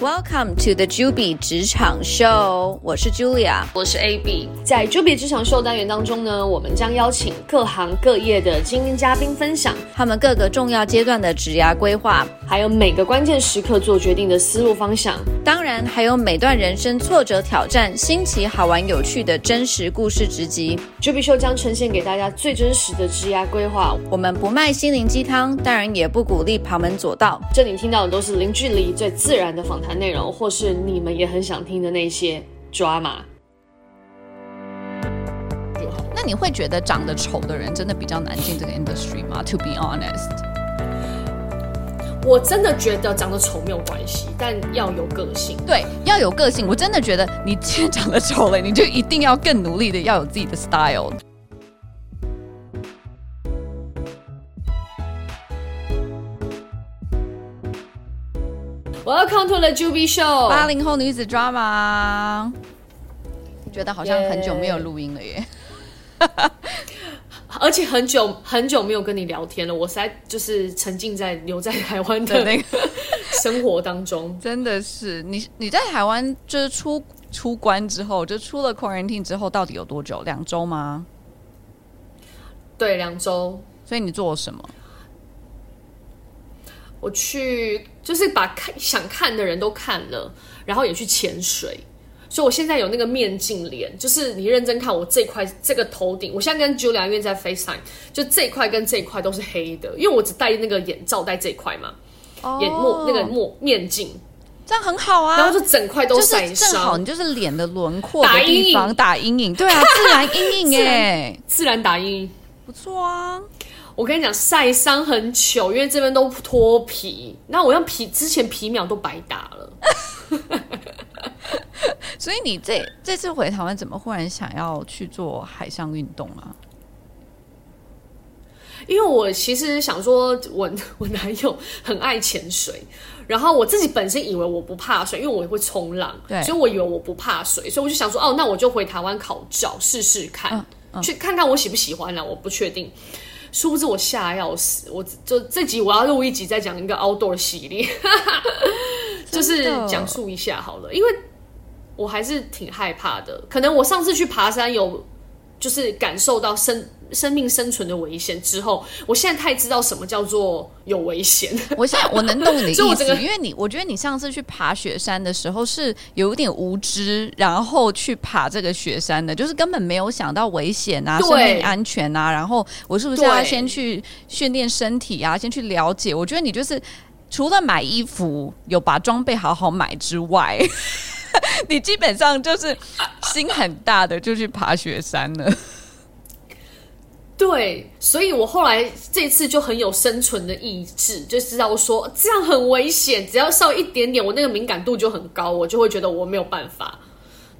Welcome to the Juby 职场 Show，，我是 Julia，我是 AB。在 Juby 职场秀单元当中呢，我们将邀请各行各业的精英嘉宾分享他们各个重要阶段的职涯规划，还有每个关键时刻做决定的思路方向。当然，还有每段人生挫折挑战、新奇好玩有趣的真实故事直击。Juby 秀将呈现给大家最真实的职涯规划。我们不卖心灵鸡汤，当然也不鼓励旁门左道。这里听到的都是零距离、最自然的访谈。内容，或是你们也很想听的那些 drama。那你会觉得长得丑的人真的比较难进这个 industry 吗？To be honest，我真的觉得长得丑没有关系，但要有个性。对，要有个性。我真的觉得你既然长得丑了，你就一定要更努力的要有自己的 style。Welcome to the Juby Show，八零后女子 drama，觉得好像很久没有录音了耶，yeah. 而且很久很久没有跟你聊天了。我实在就是沉浸在留在台湾的那个生活当中，真的是你你在台湾就是出出关之后，就出了 quarantine 之后，到底有多久？两周吗？对，两周。所以你做了什么？我去，就是把看想看的人都看了，然后也去潜水，所以我现在有那个面镜脸，就是你认真看我这块这个头顶，我现在跟 Julia 因为在 FaceTime，就这块跟这块都是黑的，因为我只戴那个眼罩戴这块嘛，oh, 眼墨那个墨面镜，这样很好啊，然后就整块都晒伤，正好你就是脸的轮廓的地方打阴影，对啊，自然阴影 哎，自然打阴影，不错啊。我跟你讲，晒伤很糗，因为这边都脱皮，那我用皮之前皮秒都白打了。所以你这这次回台湾，怎么忽然想要去做海上运动啊？因为我其实想说我，我 我男友很爱潜水，然后我自己本身以为我不怕水，因为我也会冲浪，对，所以我以为我不怕水，所以我就想说，哦，那我就回台湾考照试试看，嗯嗯，去看看我喜不喜欢啦，我不确定。殊不知我吓要死，我就这集我要录一集再讲一个 outdoor 系列，就是讲述一下好了，因为我还是挺害怕的。可能我上次去爬山有，就是感受到生生命生存的危险之后，我现在太知道什么叫做有危险。我现在我能懂你的意思，因为你我觉得你上次去爬雪山的时候是有一点无知，然后去爬这个雪山的，就是根本没有想到危险啊、生命安全啊。然后我是不是要先去训练身体啊？先去了解？我觉得你就是除了买衣服有把装备好好买之外，你基本上就是心很大的就去爬雪山了。对，所以我后来这次就很有生存的意志，就知道说这样很危险，只要稍微一点点，我那个敏感度就很高，我就会觉得我没有办法。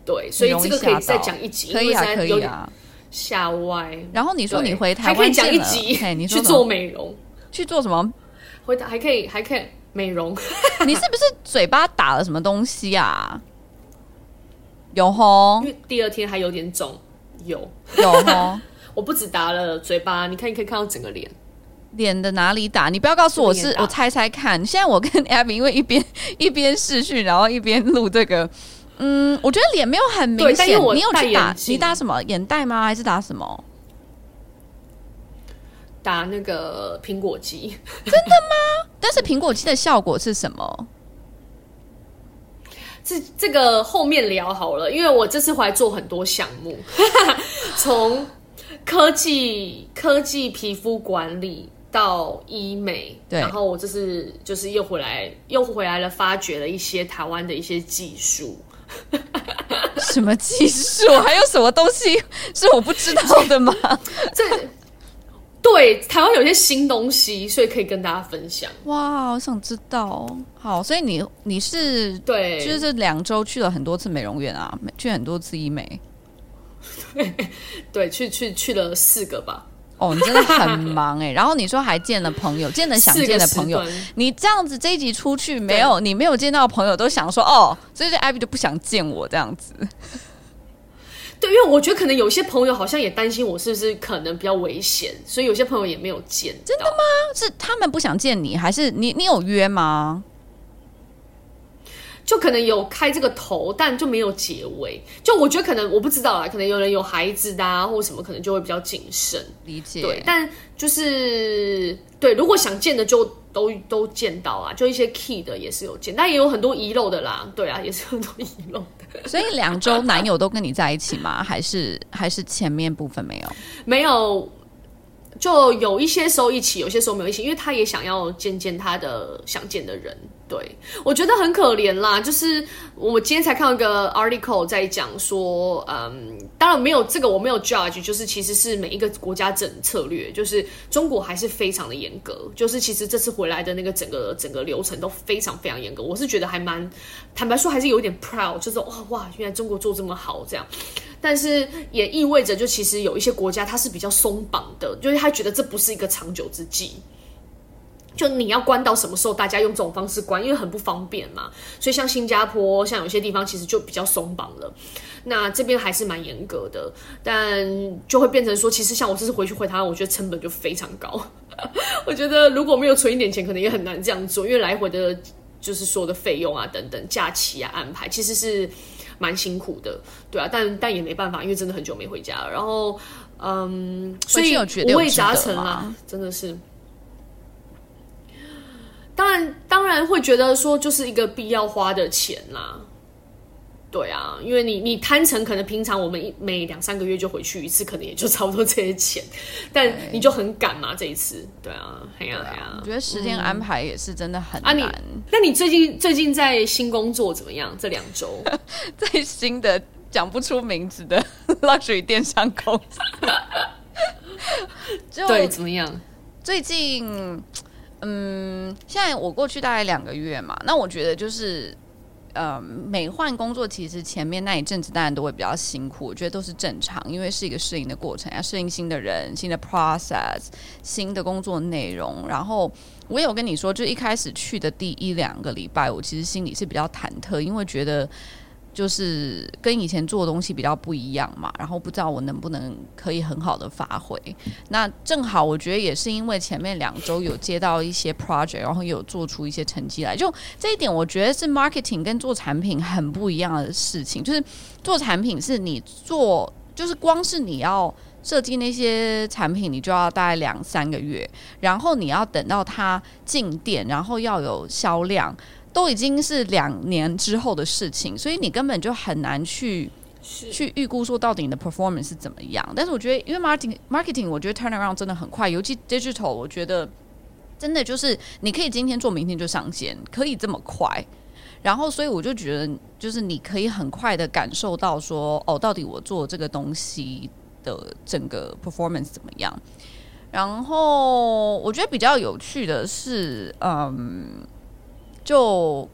对，所以这个可以再讲一集，可以啊，可以啊，吓歪。然后你说你回台湾还可以讲一集，你去做美容，去做什么？回台还可以还可以美容。你是不是嘴巴打了什么东西啊？有红，因为第二天还有点肿，有有红。我不止打了嘴巴，你看，你可以看到整个脸，脸的哪里打？你不要告诉我是，我猜猜看。现在我跟 Abby 因为一边 一边试训，然后一边录这个，嗯，我觉得脸没有很明显。你有去打？你打什么眼袋吗？还是打什么？打那个苹果肌？真的吗？但是苹果肌的效果是什么？这这个后面聊好了，因为我这次回来做很多项目，从。科技科技皮肤管理到医美，对，然后我这是就是又回来又回来了，发掘了一些台湾的一些技术。什么技术？还有什么东西是我不知道的吗？这对台湾有些新东西，所以可以跟大家分享。哇，我想知道。好，所以你你是对，就是这两周去了很多次美容院啊，去很多次医美。对，去去去了四个吧。哦，你真的很忙哎。然后你说还见了朋友，见了想见的朋友。你这样子这一集出去没有？你没有见到朋友，都想说哦，所以这 Abby 就不想见我这样子。对，因为我觉得可能有些朋友好像也担心我是不是可能比较危险，所以有些朋友也没有见。真的吗？是他们不想见你，还是你你有约吗？就可能有开这个头，但就没有结尾。就我觉得可能我不知道啦，可能有人有孩子的啊，或什么，可能就会比较谨慎。理解。对，但就是对，如果想见的就都都见到啊，就一些 key 的也是有见，但也有很多遗漏的啦。对啊，也是很多遗漏的。所以两周男友都跟你在一起吗？还是还是前面部分没有？没有。就有一些时候一起，有些时候没有一起，因为他也想要见见他的想见的人。对，我觉得很可怜啦。就是我今天才看到一个 article 在讲说，嗯，当然没有这个，我没有 judge，就是其实是每一个国家整策略，就是中国还是非常的严格。就是其实这次回来的那个整个整个流程都非常非常严格。我是觉得还蛮坦白说，还是有点 proud，就是哇哇，原来中国做这么好这样。但是也意味着，就其实有一些国家它是比较松绑的，就是他觉得这不是一个长久之计。就你要关到什么时候，大家用这种方式关，因为很不方便嘛。所以像新加坡，像有些地方其实就比较松绑了。那这边还是蛮严格的，但就会变成说，其实像我这次回去回台湾，我觉得成本就非常高。我觉得如果没有存一点钱，可能也很难这样做，因为来回的，就是所有的费用啊等等，假期啊安排，其实是。蛮辛苦的，对啊，但但也没办法，因为真的很久没回家了。然后，嗯，所以五味杂陈啊，真的是。当然，当然会觉得说，就是一个必要花的钱啦。对啊，因为你你摊成可能平常我们一每两三个月就回去一次，可能也就差不多这些钱，但你就很赶嘛这一次，对啊，哎呀哎呀，我觉得时间安排也是真的很难。嗯、啊你，那你最近最近在新工作怎么样？这两周 在新的讲不出名字的 luxury 电商公司，就对怎么样？最近嗯，现在我过去大概两个月嘛，那我觉得就是。呃，每换工作，其实前面那一阵子当然都会比较辛苦，我觉得都是正常，因为是一个适应的过程，要适应新的人、新的 process、新的工作内容。然后我有跟你说，就一开始去的第一两个礼拜，我其实心里是比较忐忑，因为觉得。就是跟以前做的东西比较不一样嘛，然后不知道我能不能可以很好的发挥。那正好我觉得也是因为前面两周有接到一些 project，然后有做出一些成绩来。就这一点，我觉得是 marketing 跟做产品很不一样的事情。就是做产品是你做，就是光是你要设计那些产品，你就要大概两三个月，然后你要等到它进店，然后要有销量。都已经是两年之后的事情，所以你根本就很难去去预估说到底你的 performance 是怎么样。但是我觉得，因为 marketing marketing，我觉得 turn around 真的很快，尤其 digital，我觉得真的就是你可以今天做，明天就上线，可以这么快。然后，所以我就觉得，就是你可以很快的感受到说，哦，到底我做这个东西的整个 performance 怎么样。然后，我觉得比较有趣的是，嗯。就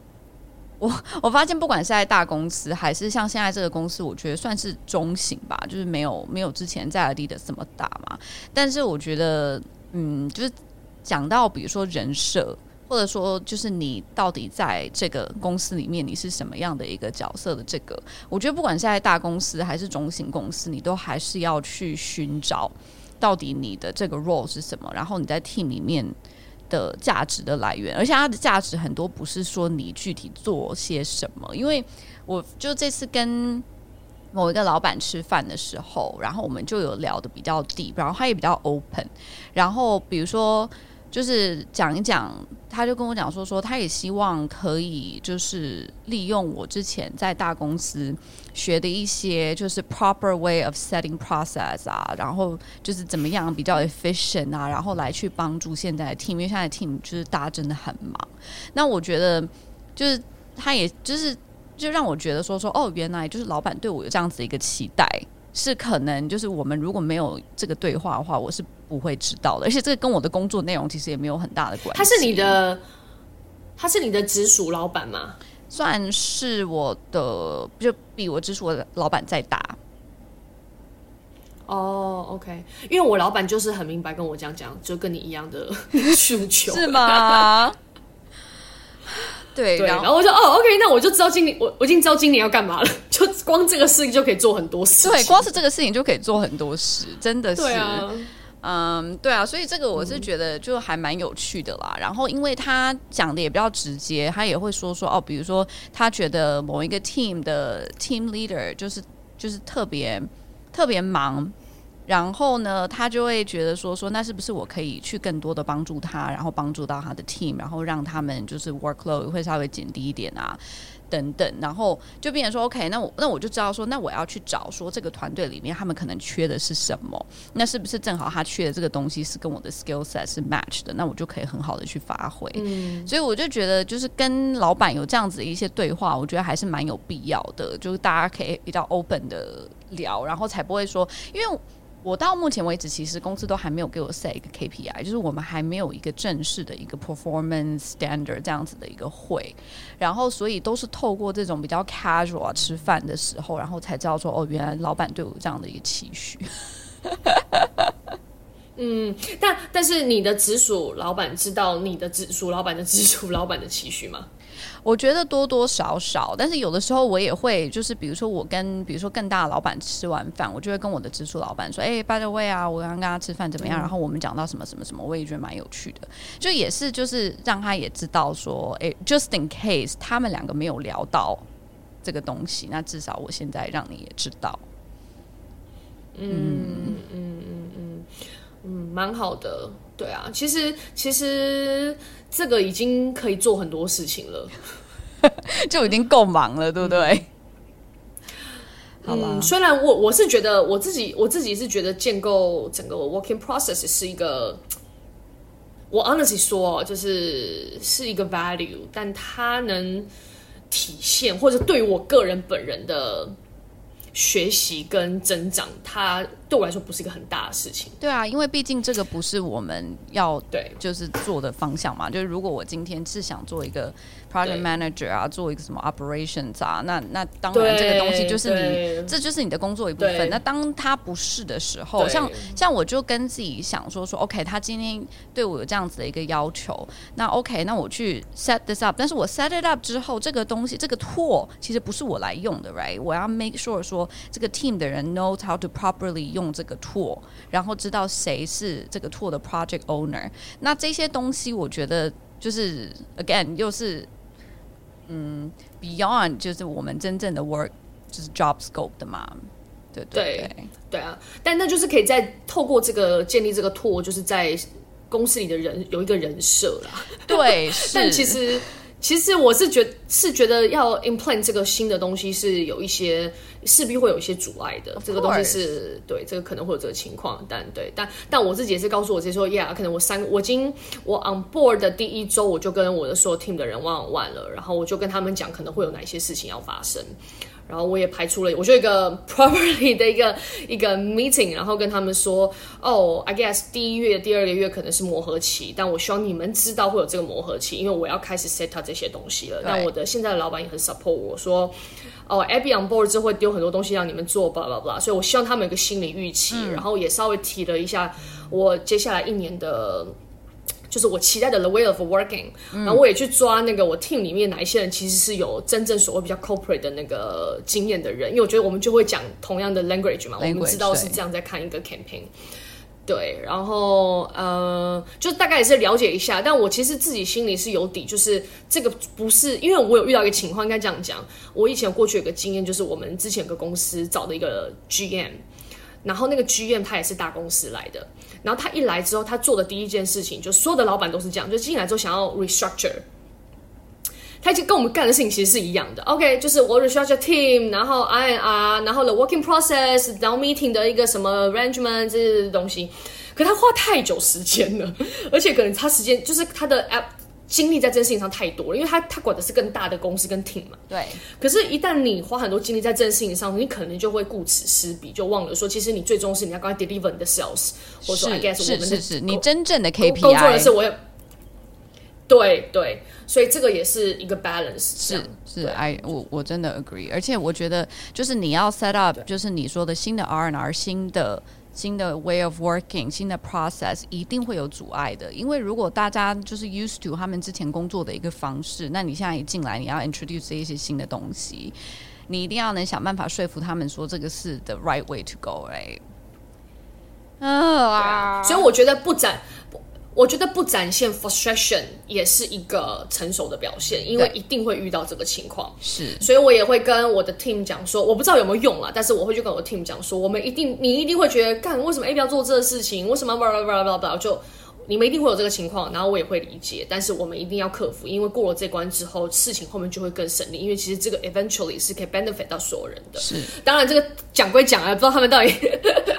我 我发现，不管是在大公司，还是像现在这个公司，我觉得算是中型吧，就是没有没有之前在 Adidas 这么大嘛。但是我觉得，嗯，就是讲到比如说人设，或者说就是你到底在这个公司里面你是什么样的一个角色的这个，我觉得不管是在大公司还是中型公司，你都还是要去寻找到底你的这个 role 是什么，然后你在 team 里面。的价值的来源，而且它的价值很多不是说你具体做些什么，因为我就这次跟某一个老板吃饭的时候，然后我们就有聊得比较 deep，然后他也比较 open，然后比如说。就是讲一讲，他就跟我讲说说，他也希望可以就是利用我之前在大公司学的一些，就是 proper way of setting process 啊，然后就是怎么样比较 efficient 啊，然后来去帮助现在的 team，因为现在的 team 就是大家真的很忙。那我觉得就是他也就是就让我觉得说说哦，原来就是老板对我有这样子一个期待。是可能就是我们如果没有这个对话的话，我是不会知道的。而且这个跟我的工作内容其实也没有很大的关系。他是你的，他是你的直属老板吗？算是我的，就比我直属的老板再大。哦、oh，OK，因为我老板就是很明白跟我这样讲，就跟你一样的 需求，是吗？对，对，然后我就哦，OK，那我就知道今年我我已经知道今年要干嘛了，就光这个事情就可以做很多事。对，光是这个事情就可以做很多事，真的是。对啊，嗯，对啊，所以这个我是觉得就还蛮有趣的啦。嗯、然后因为他讲的也比较直接，他也会说说哦，比如说他觉得某一个 team 的 team leader 就是就是特别特别忙。然后呢，他就会觉得说说，那是不是我可以去更多的帮助他，然后帮助到他的 team，然后让他们就是 workload 会稍微减低一点啊，等等。然后就变成说，OK，那我那我就知道说，那我要去找说这个团队里面他们可能缺的是什么，那是不是正好他缺的这个东西是跟我的 skill set 是 match 的，那我就可以很好的去发挥。嗯，所以我就觉得，就是跟老板有这样子的一些对话，我觉得还是蛮有必要的，就是大家可以比较 open 的聊，然后才不会说，因为。我到目前为止，其实公司都还没有给我 set 一个 KPI，就是我们还没有一个正式的一个 performance standard 这样子的一个会，然后所以都是透过这种比较 casual 吃饭的时候，然后才知道说哦，原来老板对我这样的一个期许。嗯，但但是你的直属老板知道你的直属老板的直属老板的期许吗？我觉得多多少少，但是有的时候我也会，就是比如说我跟比如说更大的老板吃完饭，我就会跟我的直属老板说：“哎、欸，by the way 啊，我刚刚跟他吃饭怎么样？”嗯、然后我们讲到什么什么什么，我也觉得蛮有趣的，就也是就是让他也知道说：“哎、欸，just in case 他们两个没有聊到这个东西，那至少我现在让你也知道。”嗯嗯嗯嗯嗯，蛮好的，对啊，其实其实。这个已经可以做很多事情了，就已经够忙了，对不对？嗯，吧虽然我我是觉得我自己我自己是觉得建构整个 working process 是一个，我 honestly 说就是是一个 value，但它能体现或者对于我个人本人的。学习跟增长，它对我来说不是一个很大的事情。对啊，因为毕竟这个不是我们要对就是做的方向嘛。就是如果我今天是想做一个 project manager 啊，做一个什么 operations 啊，那那当然这个东西就是你，这就是你的工作一部分。那当他不是的时候，像像我就跟自己想说说，OK，他今天对我有这样子的一个要求，那 OK，那我去 set this up。但是我 set it up 之后，这个东西这个 tool 其实不是我来用的，right？我要 make sure 说。这个 team 的人 knows how to properly 用这个 tool，然后知道谁是这个 tool 的 project owner。那这些东西，我觉得就是 again 又是嗯 beyond 就是我们真正的 work 就是 job scope 的嘛，对对对对，对啊。但那就是可以在透过这个建立这个 tool，就是在公司里的人有一个人设啦。对，但其实其实我是觉是觉得要 implement 这个新的东西是有一些。势必会有一些阻碍的，这个东西是对，这个可能会有这个情况，但对，但但我自己也是告诉我自己说，Yeah，可能我三个，我今我 on board 的第一周，我就跟我的所有 team 的人 one on one 了，然后我就跟他们讲可能会有哪些事情要发生，然后我也排除了，我就一个 properly 的一个一个 meeting，然后跟他们说，哦、oh,，I guess 第一月、第二个月可能是磨合期，但我希望你们知道会有这个磨合期，因为我要开始 set up 这些东西了。但我的现在的老板也很 support 我说。哦、oh,，Abby on board 之后会丢很多东西让你们做，blah blah blah，所以我希望他们有个心理预期，嗯、然后也稍微提了一下我接下来一年的，就是我期待的 the way of working，、嗯、然后我也去抓那个我 team 里面哪一些人其实是有真正所谓比较 corporate 的那个经验的人，因为我觉得我们就会讲同样的 language 嘛，language, 我们知道是这样在看一个 campaign。对，然后呃，就大概也是了解一下，但我其实自己心里是有底，就是这个不是，因为我有遇到一个情况，应该这样讲，我以前过去有个经验，就是我们之前有个公司找的一个 GM，然后那个 GM 他也是大公司来的，然后他一来之后，他做的第一件事情，就所有的老板都是这样，就进来之后想要 restructure。他就跟我们干的事情其实是一样的，OK，就是我 restructure team，然后 INR，然后 the working process，然后 meeting 的一个什么 arrangement 这些东西，可他花太久时间了，而且可能他时间就是他的 app 精力在这件事情上太多了，因为他他管的是更大的公司跟 team 嘛。对。可是，一旦你花很多精力在这件事情上，你可能就会顾此失彼，就忘了说，其实你最终是你要赶快 deliver 你的 sales，或者说 I guess 我们的是你真正的 KPI 工作的是我也。对对，所以这个也是一个 balance 是。是是，I 我我真的 agree，而且我觉得就是你要 set up，就是你说的新的 R N R 新的新的 way of working，新的 process，一定会有阻碍的。因为如果大家就是 used to 他们之前工作的一个方式，那你现在一进来，你要 introduce 这一些新的东西，你一定要能想办法说服他们说这个是 the right way to go，right？啊，所以我觉得不展。我觉得不展现 frustration 也是一个成熟的表现，因为一定会遇到这个情况。是，所以我也会跟我的 team 讲说，我不知道有没有用啦，但是我会去跟我的 team 讲说，我们一定，你一定会觉得，干，为什么 A 要做这个事情？为什么 blah blah blah blah blah 就。你们一定会有这个情况，然后我也会理解，但是我们一定要克服，因为过了这关之后，事情后面就会更顺利。因为其实这个 eventually 是可以 benefit 到所有人的。是，当然这个讲归讲啊，不知道他们到底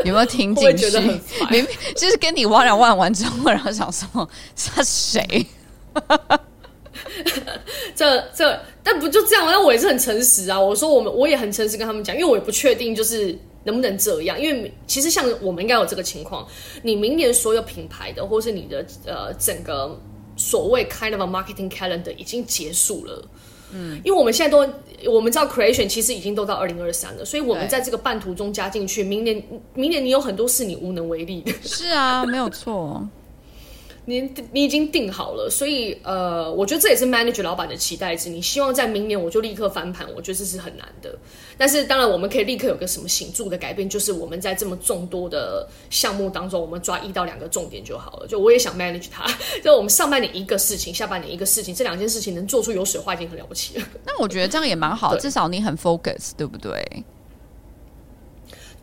有没有听进去。明明就是跟你玩两万完之后，然后想说他谁？这这，但不就这样吗？那我也是很诚实啊。我说我们我也很诚实跟他们讲，因为我也不确定就是。能不能这样？因为其实像我们应该有这个情况，你明年所有品牌的，或是你的呃整个所谓 kind of a marketing calendar 已经结束了。嗯，因为我们现在都我们知道 creation 其实已经都到二零二三了，所以我们在这个半途中加进去，明年明年你有很多事你无能为力的。是啊，没有错。你你已经定好了，所以呃，我觉得这也是 manager 老板的期待值。你希望在明年我就立刻翻盘，我觉得这是很难的。但是当然，我们可以立刻有个什么显著的改变，就是我们在这么众多的项目当中，我们抓一到两个重点就好了。就我也想 manage 它，就我们上半年一个事情，下半年一个事情，这两件事情能做出有水花已经很了不起了。那我觉得这样也蛮好，至少你很 focus，对不对？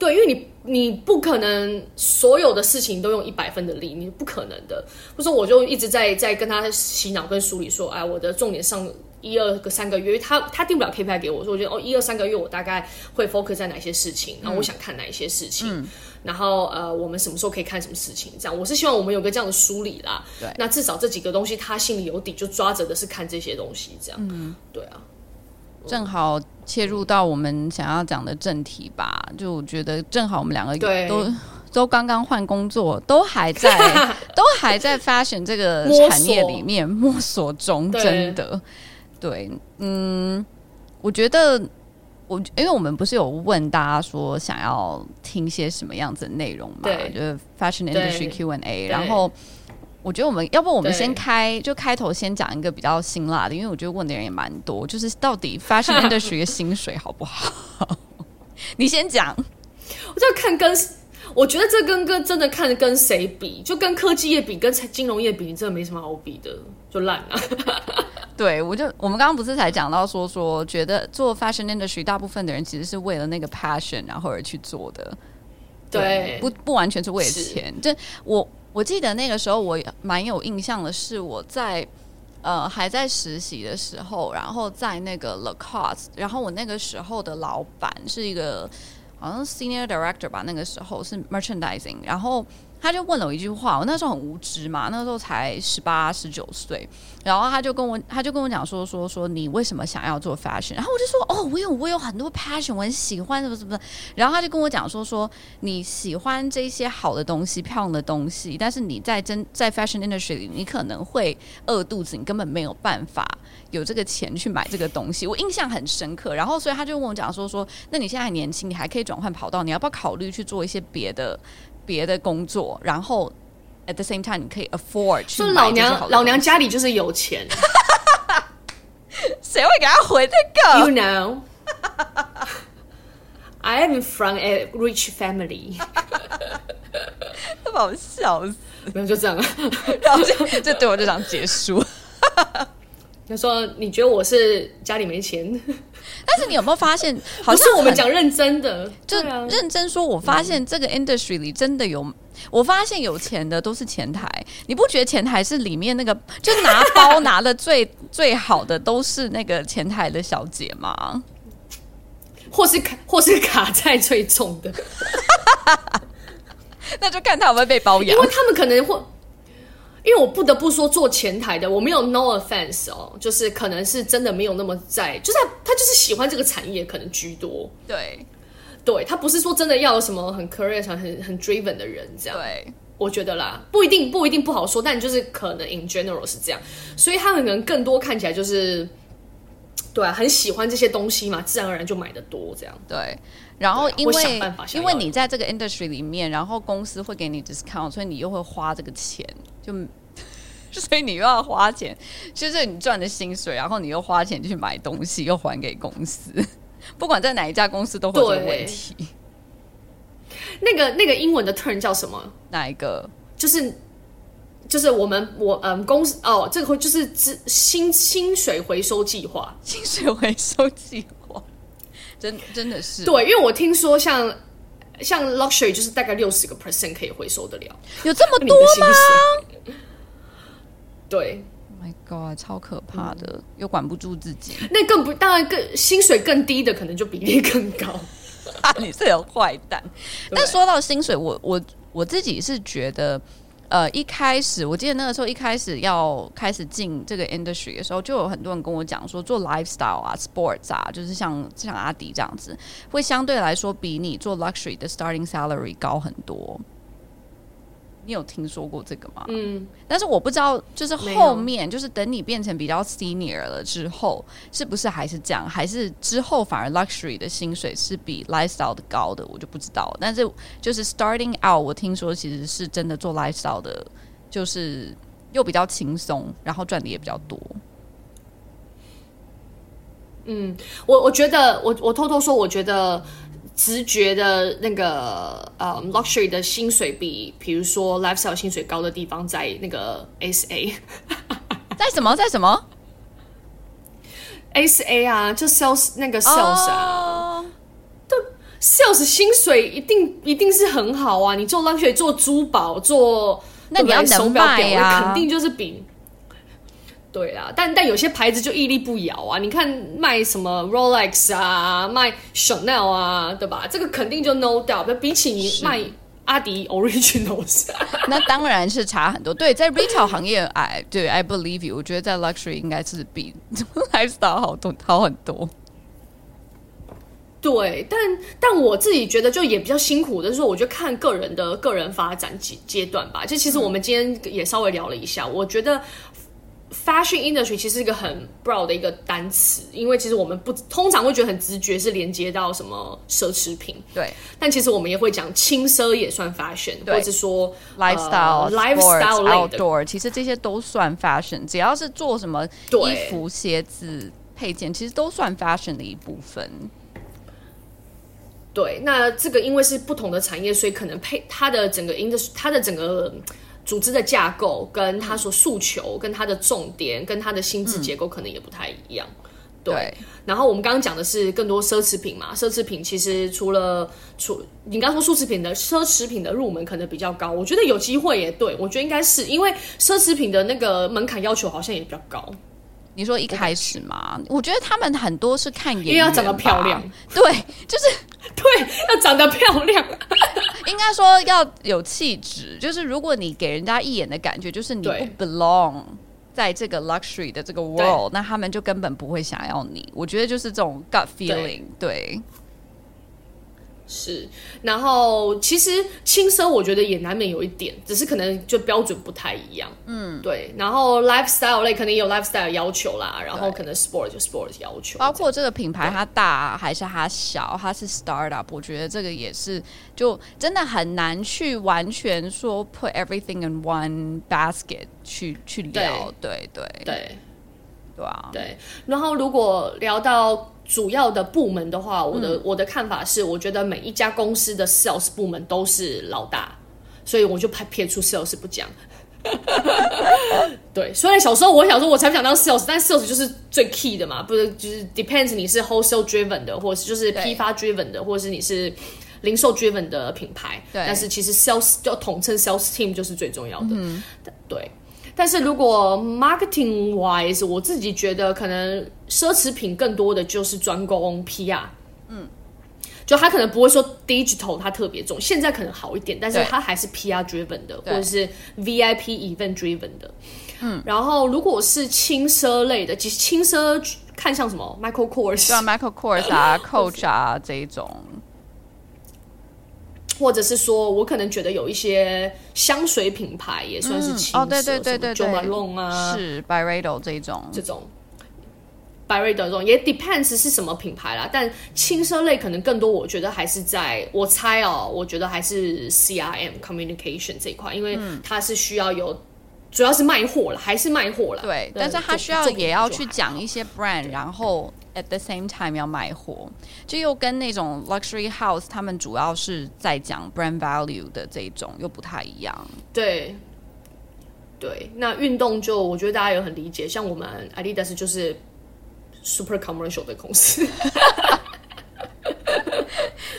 对，因为你你不可能所有的事情都用一百分的力，你不可能的。或者说，我就一直在在跟他洗脑跟梳理说，哎，我的重点上一二个三个月，他他定不了 KPI 给我，说我觉得哦，一二三个月我大概会 focus 在哪些事情，然后我想看哪一些事情，嗯、然后呃，我们什么时候可以看什么事情，这样我是希望我们有个这样的梳理啦。对，那至少这几个东西他心里有底，就抓着的是看这些东西，这样。嗯，对啊。正好切入到我们想要讲的正题吧，就我觉得正好我们两个都都刚刚换工作，都还在 都还在 fashion 这个产业里面摸索中，真的。对，对，嗯，我觉得我因为我们不是有问大家说想要听些什么样子的内容嘛，就是 fashion industry Q&A，然后。我觉得我们要不我们先开就开头先讲一个比较辛辣的，因为我觉得问的人也蛮多，就是到底 fashion industry 的薪水好不好？你先讲。我就看跟，我觉得这跟跟真的看跟谁比，就跟科技业比，跟金融业比，你真的没什么好比的，就烂了。对，我就我们刚刚不是才讲到说说，觉得做 fashion industry 大部分的人其实是为了那个 passion 然后而去做的，对，对不不完全是为了钱，就我。我记得那个时候我蛮有印象的是我在呃还在实习的时候，然后在那个 l a c o s t 然后我那个时候的老板是一个好像 Senior Director 吧，那个时候是 Merchandising，然后。他就问了我一句话，我那时候很无知嘛，那时候才十八十九岁，然后他就跟我，他就跟我讲说说说你为什么想要做 fashion？然后我就说哦，我有我有很多 passion，我很喜欢什么什么。然后他就跟我讲说说你喜欢这些好的东西、漂亮的东西，但是你在真在 fashion industry 里，你可能会饿肚子，你根本没有办法有这个钱去买这个东西。我印象很深刻。然后所以他就问我讲说说，那你现在还年轻，你还可以转换跑道，你要不要考虑去做一些别的？别的工作，然后 at the same time 你可以 afford 去老娘老娘家里就是有钱，谁会给他回这个？You know, I am from a rich family。把我笑死，没有就这样，然后就这对我就这样结束。他说：“你觉得我是家里没钱？”但是你有没有发现，好像是我们讲认真的，就认真说，我发现这个 industry 里真的有，我发现有钱的都是前台。你不觉得前台是里面那个就拿包拿的最 最好的都是那个前台的小姐吗？或是卡或是卡在最重的？那就看他有没有被包养，因为他们可能会。因为我不得不说，做前台的我没有 no offense 哦，就是可能是真的没有那么在，就是他，他就是喜欢这个产业可能居多。对，对他不是说真的要有什么很 career 上很很 driven 的人这样。对，我觉得啦，不一定不一定不好说，但就是可能 in general 是这样，所以他们可能更多看起来就是，对啊，很喜欢这些东西嘛，自然而然就买的多这样。对。然后因为因为你在这个 industry 里面，然后公司会给你 discount，所以你又会花这个钱，就所以你又要花钱，就是你赚的薪水，然后你又花钱去买东西，又还给公司，不管在哪一家公司都会有问题。那个那个英文的 term 叫什么？哪一个？就是就是我们我嗯公司哦，这个会就是资薪薪水回收计划，薪水回收计划，真真的是对，因为我听说像像 luxury 就是大概六十个 percent 可以回收得了，有这么多吗？对。My God，超可怕的，嗯、又管不住自己。那更不，当然更薪水更低的，可能就比例更高。啊、你是有坏蛋。但说到薪水，我我我自己是觉得，呃，一开始我记得那个时候一开始要开始进这个 industry 的时候，就有很多人跟我讲说，做 lifestyle 啊、sports 啊，就是像像阿迪这样子，会相对来说比你做 luxury 的 starting salary 高很多。你有听说过这个吗？嗯，但是我不知道，就是后面就是等你变成比较 senior 了之后，是不是还是这样？还是之后反而 luxury 的薪水是比 lifestyle 的高的？我就不知道。但是就是 starting out，我听说其实是真的做 lifestyle 的，就是又比较轻松，然后赚的也比较多。嗯，我我觉得，我我偷偷说，我觉得。直觉的那个呃、um,，luxury 的薪水比，比如说 lifestyle 薪水高的地方，在那个 SA，在什么，在什么？SA 啊，就 sales 那个 sales 啊，对、oh.，sales 薪水一定一定是很好啊。你做 luxury 做珠宝做，那你要手表表啊，肯定就是比。对啊，但但有些牌子就屹立不摇啊！你看卖什么 Rolex 啊，卖 Chanel 啊，对吧？这个肯定就 no doubt。比起你卖阿迪 Originals，那当然是差很多。对，在 retail 行业，I 对 I believe you，我觉得在 luxury 应该是比 lifestyle 好多好很多。对，但但我自己觉得就也比较辛苦的是说，我就看个人的个人发展阶阶段吧。就其实我们今天也稍微聊了一下，嗯、我觉得。Fashion industry 其实是一个很 broad 的一个单词，因为其实我们不通常会觉得很直觉是连接到什么奢侈品，对。但其实我们也会讲轻奢也算 fashion，或者是说 lifestyle、呃、lifestyle、outdoor，其实这些都算 fashion。只要是做什么衣服、鞋子、配件，其实都算 fashion 的一部分。对，那这个因为是不同的产业，所以可能配它的整个 industry，它的整个。组织的架构跟他所诉求、跟他的重点、跟他的薪资结构可能也不太一样。嗯、对，对，然后我们刚刚讲的是更多奢侈品嘛，奢侈品其实除了除你刚刚说奢侈品的奢侈品的入门可能比较高，我觉得有机会也对，我觉得应该是因为奢侈品的那个门槛要求好像也比较高。你说一开始嘛，我觉得他们很多是看颜，因为要长得漂亮，对，就是 对，要长得漂亮，应该说要有气质。就是如果你给人家一眼的感觉，就是你不 belong 在这个 luxury 的这个 world，那他们就根本不会想要你。我觉得就是这种 gut feeling，对。对是，然后其实轻奢我觉得也难免有一点，只是可能就标准不太一样。嗯，对。然后 lifestyle 类肯定也有 lifestyle 要求啦，然后可能 sport 就 sport 要求。包括这个品牌它大还是它小，它是 startup，我觉得这个也是就真的很难去完全说 put everything in one basket 去去聊。对对对对，对啊。对。然后如果聊到。主要的部门的话，我的、嗯、我的看法是，我觉得每一家公司的 sales 部门都是老大，所以我就排撇出 sales 不讲。对，所以小时候我想说，我才不想当 sales，但 sales 就是最 key 的嘛，不是就是 depends 你是 wholesale driven 的，或是就是批发 driven 的，或者是你是零售 driven 的品牌。对，但是其实 sales 就统称 sales team 就是最重要的。嗯，对。但是如果 marketing wise，我自己觉得可能奢侈品更多的就是专攻 PR，嗯，就他可能不会说 digital 它特别重，现在可能好一点，但是它还是 PR driven 的，或者是 VIP event driven 的，嗯，然后如果是轻奢类的，其实轻奢看像什么 Michael Kors，对啊，Michael Kors 啊，Coach 啊这一种。或者是说，我可能觉得有一些香水品牌也算是轻奢，哦，对对对对对，Jo Malone 啊，是 Byredo 这种。这种 Byredo 这种也 depends 是什么品牌啦。但轻奢类可能更多，我觉得还是在我猜哦，我觉得还是 CRM communication 这一块，因为它是需要有，主要是卖货了，还是卖货了。对，但是它需要也要去讲一些 brand，然后 at the same time 要卖货，就又跟那种 luxury house 他们主要是在讲 brand value 的这种又不太一样。对，对，那运动就我觉得大家也很理解，像我们 Adidas 就是 super commercial 的公司，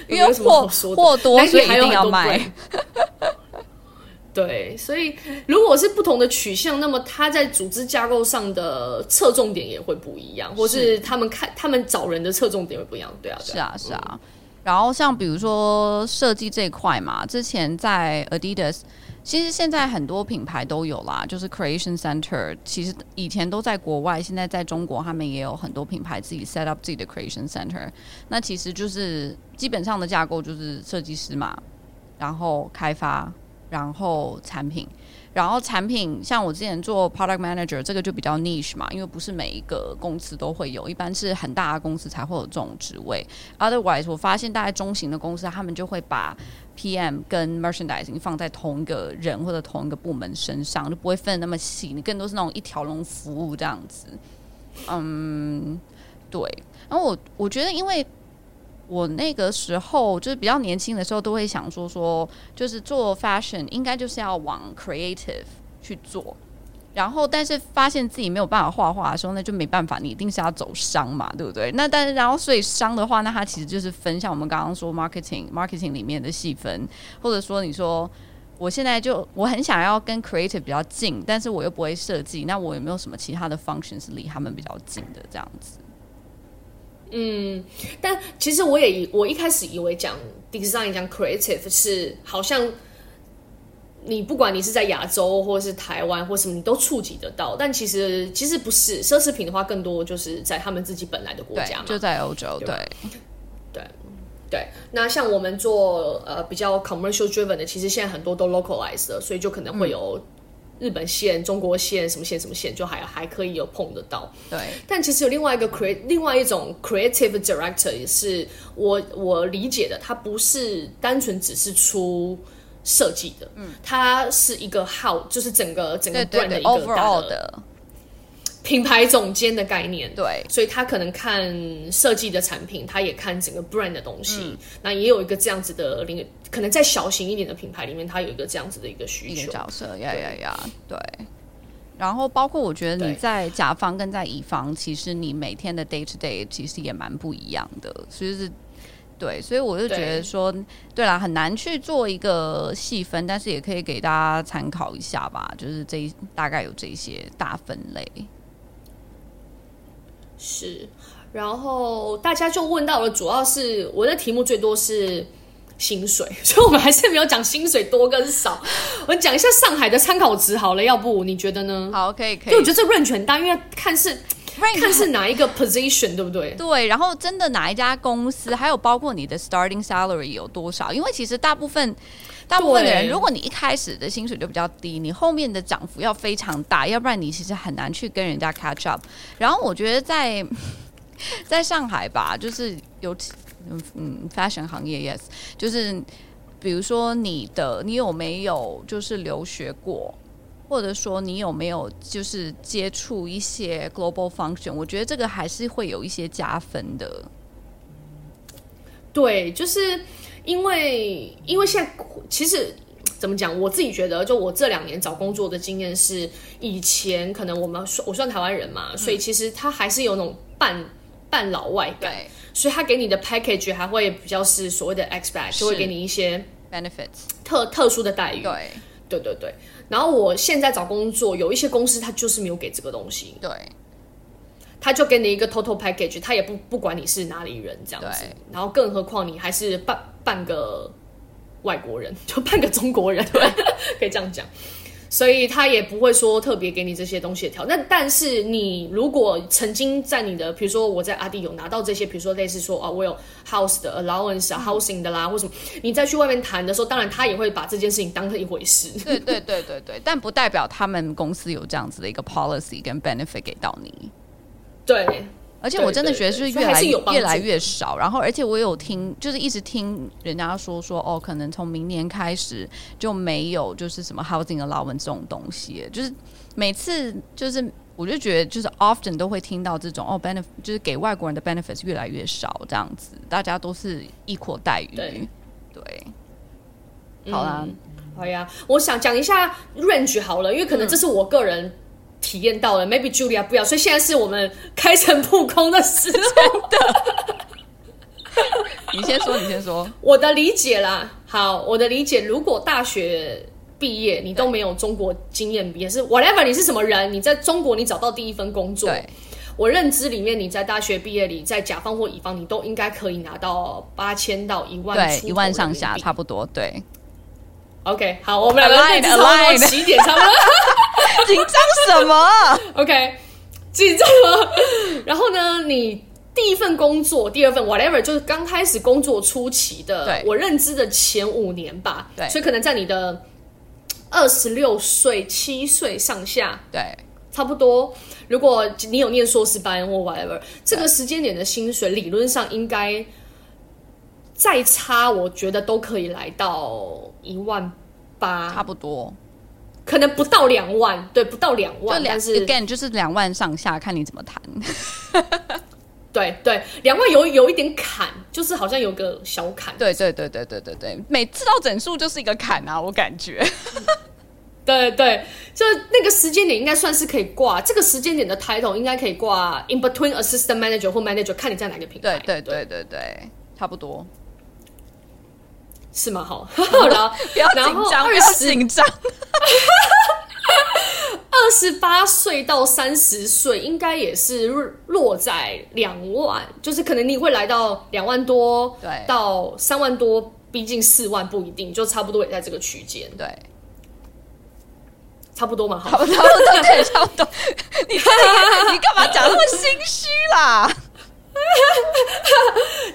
因为货货多，所以一定要卖。对，所以如果是不同的取向，那么他在组织架构上的侧重点也会不一样，或是他们看他们找人的侧重点会不一样。对啊，对啊，是啊，是啊。然后像比如说设计这一块嘛，之前在 Adidas，其实现在很多品牌都有啦，就是 Creation Center。其实以前都在国外，现在在中国，他们也有很多品牌自己 set up 自己的 Creation Center。那其实就是基本上的架构就是设计师嘛，然后开发。然后产品，然后产品像我之前做 product manager，这个就比较 niche 嘛，因为不是每一个公司都会有，一般是很大的公司才会有这种职位。Otherwise，我发现大概中型的公司，他们就会把 PM 跟 merchandising 放在同一个人或者同一个部门身上，就不会分得那么细，你更多是那种一条龙服务这样子。嗯，对。然后我我觉得，因为我那个时候就是比较年轻的时候，都会想说说，就是做 fashion 应该就是要往 creative 去做，然后但是发现自己没有办法画画的时候，那就没办法，你一定是要走商嘛，对不对？那但是然后所以商的话，那它其实就是分像我们刚刚说 marketing marketing 里面的细分，或者说你说我现在就我很想要跟 creative 比较近，但是我又不会设计，那我有没有什么其他的 function 是离他们比较近的这样子？嗯，但其实我也以我一开始以为讲 design 讲 creative 是好像你不管你是在亚洲或者是台湾或什么，你都触及得到。但其实其实不是，奢侈品的话更多就是在他们自己本来的国家嘛，就在欧洲。对对对，那像我们做呃比较 commercial driven 的，其实现在很多都 localized 了，所以就可能会有。日本线、中国线，什么线什么线，就还还可以有碰得到。对，但其实有另外一个 create，另外一种 creative director 也是我我理解的，他不是单纯只是出设计的，嗯，他是一个 how，就是整个整个 brand 的一个大的。品牌总监的概念，对，所以他可能看设计的产品，他也看整个 brand 的东西。嗯、那也有一个这样子的领，可能在小型一点的品牌里面，他有一个这样子的一个需求。角色，呀呀呀，对。然后包括我觉得你在甲方跟在乙方，其实你每天的 day to day 其实也蛮不一样的，所以是，对，所以我就觉得说，对，对啦，很难去做一个细分，但是也可以给大家参考一下吧，就是这一大概有这些大分类。是，然后大家就问到了，主要是我的题目最多是薪水，所以我们还是没有讲薪水多跟少。我们讲一下上海的参考值好了，要不你觉得呢？好，可以，可以。就我觉得这 range 很大，因为看是看是哪一个 position，对不对？对，然后真的哪一家公司，还有包括你的 starting salary 有多少？因为其实大部分。大部分的人，如果你一开始的薪水就比较低，你后面的涨幅要非常大，要不然你其实很难去跟人家 catch up。然后我觉得在 在上海吧，就是有嗯 fashion 行业，yes，就是比如说你的你有没有就是留学过，或者说你有没有就是接触一些 global function，我觉得这个还是会有一些加分的。对，就是。因为，因为现在其实怎么讲，我自己觉得，就我这两年找工作的经验是，以前可能我们我算台湾人嘛，嗯、所以其实他还是有那种半半老外感，对所以他给你的 package 还会比较是所谓的 expat，就会给你一些 benefits 特特殊的待遇。对，对对对。然后我现在找工作，有一些公司他就是没有给这个东西。对。他就给你一个 total package，他也不不管你是哪里人这样子，然后更何况你还是半半个外国人，就半个中国人，对，可以这样讲，所以他也不会说特别给你这些东西的条。那但是你如果曾经在你的，比如说我在阿迪有拿到这些，比如说类似说啊，我有 house 的 allowance 啊，housing 的啦，或什么，你再去外面谈的时候，当然他也会把这件事情当成一回事。对对对对对，但不代表他们公司有这样子的一个 policy 跟 benefit 给到你。对，而且我真的觉得是越来越来越少。然后，而且我有听，就是一直听人家说说哦，可能从明年开始就没有就是什么 housing allowance 这种东西。就是每次就是我就觉得就是 often 都会听到这种哦 benefit，就是给外国人的 benefits 越来越少这样子，大家都是 equal 待遇。对，对，好啦，嗯、好呀，我想讲一下 range 好了，因为可能这是我个人体验到的、嗯、，maybe Julia 不要，所以现在是我们开诚布公的时候的。你先说，你先说。我的理解啦，好，我的理解，如果大学毕业你都没有中国经验，也是 whatever，你是什么人，你在中国你找到第一份工作，我认知里面，你在大学毕业里，在甲方或乙方，你都应该可以拿到八千到一万，对，一万上下差不多，对。OK，好，我们两个认知差不多，起点差不多，紧张什么？OK，紧张吗。然后呢，你。第一份工作，第二份 whatever，就是刚开始工作初期的，对我认知的前五年吧。对，所以可能在你的二十六岁、七岁上下，对，差不多。如果你有念硕士班或 whatever，这个时间点的薪水理论上应该再差，我觉得都可以来到一万八，差不多，可能不到两万，对，不到两万，两但是 again 就是两万上下，看你怎么谈。对对，两万有有一点坎，就是好像有个小坎。对对对对对对对，每次到整数就是一个坎啊，我感觉。对对，就那个时间点应该算是可以挂，这个时间点的 title 应该可以挂 in between assistant manager 或 manager，看你在哪个平台。对对对对对，差不多。是吗？好，好了，不要紧张，不要紧张。二十八岁到三十岁，应该也是落在两万，就是可能你会来到两万多，对，到三万多，逼近四万不一定，就差不多也在这个区间，对，差不多嘛，好差不多，对，差不多。你你干嘛讲那么心虚啦？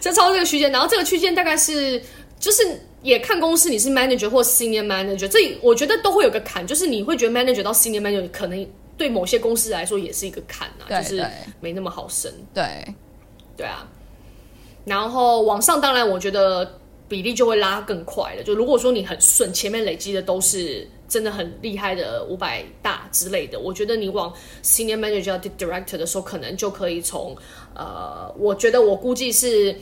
就超这个区间，然后这个区间大概是就是。也看公司，你是 manager 或 senior manager，这我觉得都会有个坎，就是你会觉得 manager 到 senior manager 可能对某些公司来说也是一个坎啊，就是没那么好升。对，对啊。然后往上，当然我觉得比例就会拉更快了。就如果说你很顺，前面累积的都是真的很厉害的五百大之类的，我觉得你往 senior manager 到 director 的时候，可能就可以从呃，我觉得我估计是。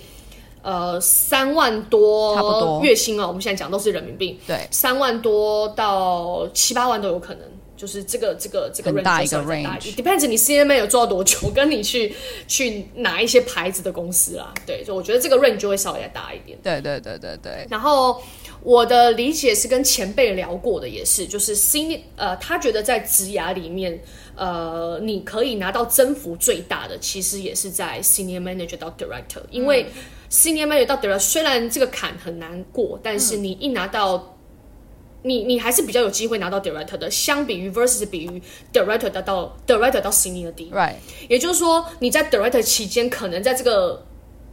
呃，三万多，差不多月薪啊，我们现在讲都是人民币，对，三万多到七八万都有可能，就是这个这个这个 range 很大。一个 range，depends 你 CMA 有做到多久，跟你去去拿一些牌子的公司啦，对，就我觉得这个 range 就会稍微再大一点，对对对对对。然后我的理解是跟前辈聊过的，也是，就是 senior 呃，他觉得在职涯里面，呃，你可以拿到增幅最大的，其实也是在 senior manager 到 director，因为。嗯 Senior manager 到 director，虽然这个坎很难过，但是你一拿到，嗯、你你还是比较有机会拿到 director 的。相比于 versus 比于 director 到到 director 到 senior 的，right，也就是说你在 director 期间，可能在这个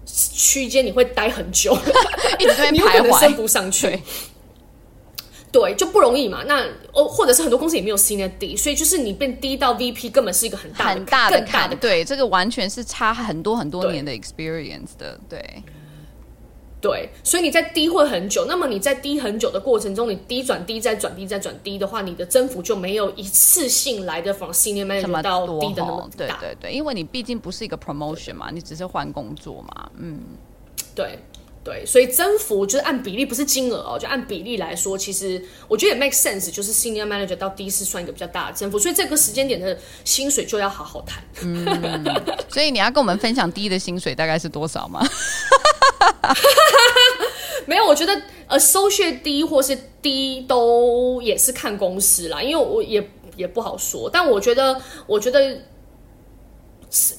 区间你会待很久，一直在徘徊，升不上去。对，就不容易嘛。那哦，或者是很多公司也没有 senior D，所以就是你变低到 VP，根本是一个很大的、很大的坎。对，这个完全是差很多很多年的 experience 的。对，对，对，所以你在低会很久。那么你在低很久的过程中，你低转低再转低再转低的话，你的增幅就没有一次性来的 from senior manager 到低的那么大。对对对，因为你毕竟不是一个 promotion 嘛，你只是换工作嘛。嗯，对。对，所以增幅就是按比例，不是金额哦，就按比例来说，其实我觉得也 make sense，就是 senior manager 到 D 是算一个比较大的增幅，所以这个时间点的薪水就要好好谈。嗯，所以你要跟我们分享 D 的薪水大概是多少吗？没有，我觉得 associate D 或是低都也是看公司啦，因为我也也不好说，但我觉得，我觉得。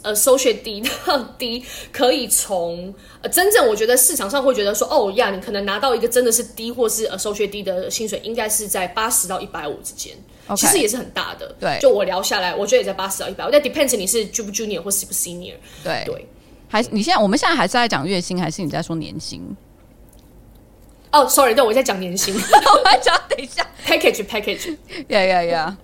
呃，associate D 到低可以从呃，真正我觉得市场上会觉得说，哦呀，你可能拿到一个真的是低或是 associate D 的薪水，应该是在八十到一百五之间，okay, 其实也是很大的。对，就我聊下来，我觉得也在八十到一百五，但 depends 你是 junior 或是不 senior。对对，还你现在我们现在还是在讲月薪，还是你在说年薪？哦，sorry，对，我在讲年薪。我来讲，等一下，package package，呀呀呀。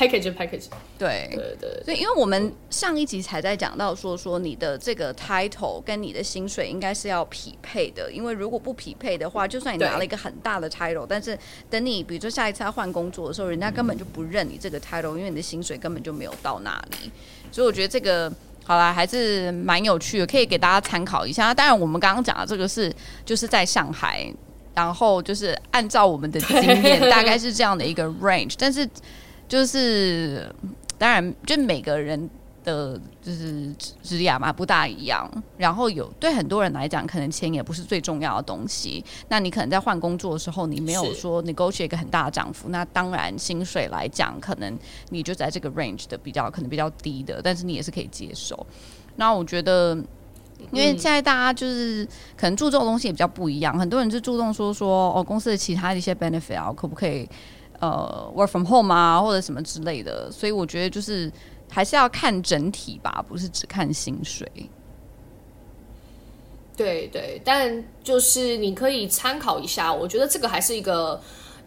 Package package，对。对对，所以因为我们上一集才在讲到说说你的这个 title 跟你的薪水应该是要匹配的，因为如果不匹配的话，就算你拿了一个很大的 title，但是等你比如说下一次要换工作的时候，人家根本就不认你这个 title，因为你的薪水根本就没有到那里，所以我觉得这个好啦，还是蛮有趣的，可以给大家参考一下。当然，我们刚刚讲的这个是就是在上海。然后就是按照我们的经验，大概是这样的一个 range，但是就是当然，就每个人的就是职业嘛不大一样。然后有对很多人来讲，可能钱也不是最重要的东西。那你可能在换工作的时候，你没有说 negotiate 一个很大的涨幅，那当然薪水来讲，可能你就在这个 range 的比较可能比较低的，但是你也是可以接受。那我觉得。因为现在大家就是可能注重的东西也比较不一样，很多人就注重说说哦，公司的其他的一些 benefit 啊，可不可以呃 work from home 啊，或者什么之类的。所以我觉得就是还是要看整体吧，不是只看薪水。对对，但就是你可以参考一下，我觉得这个还是一个。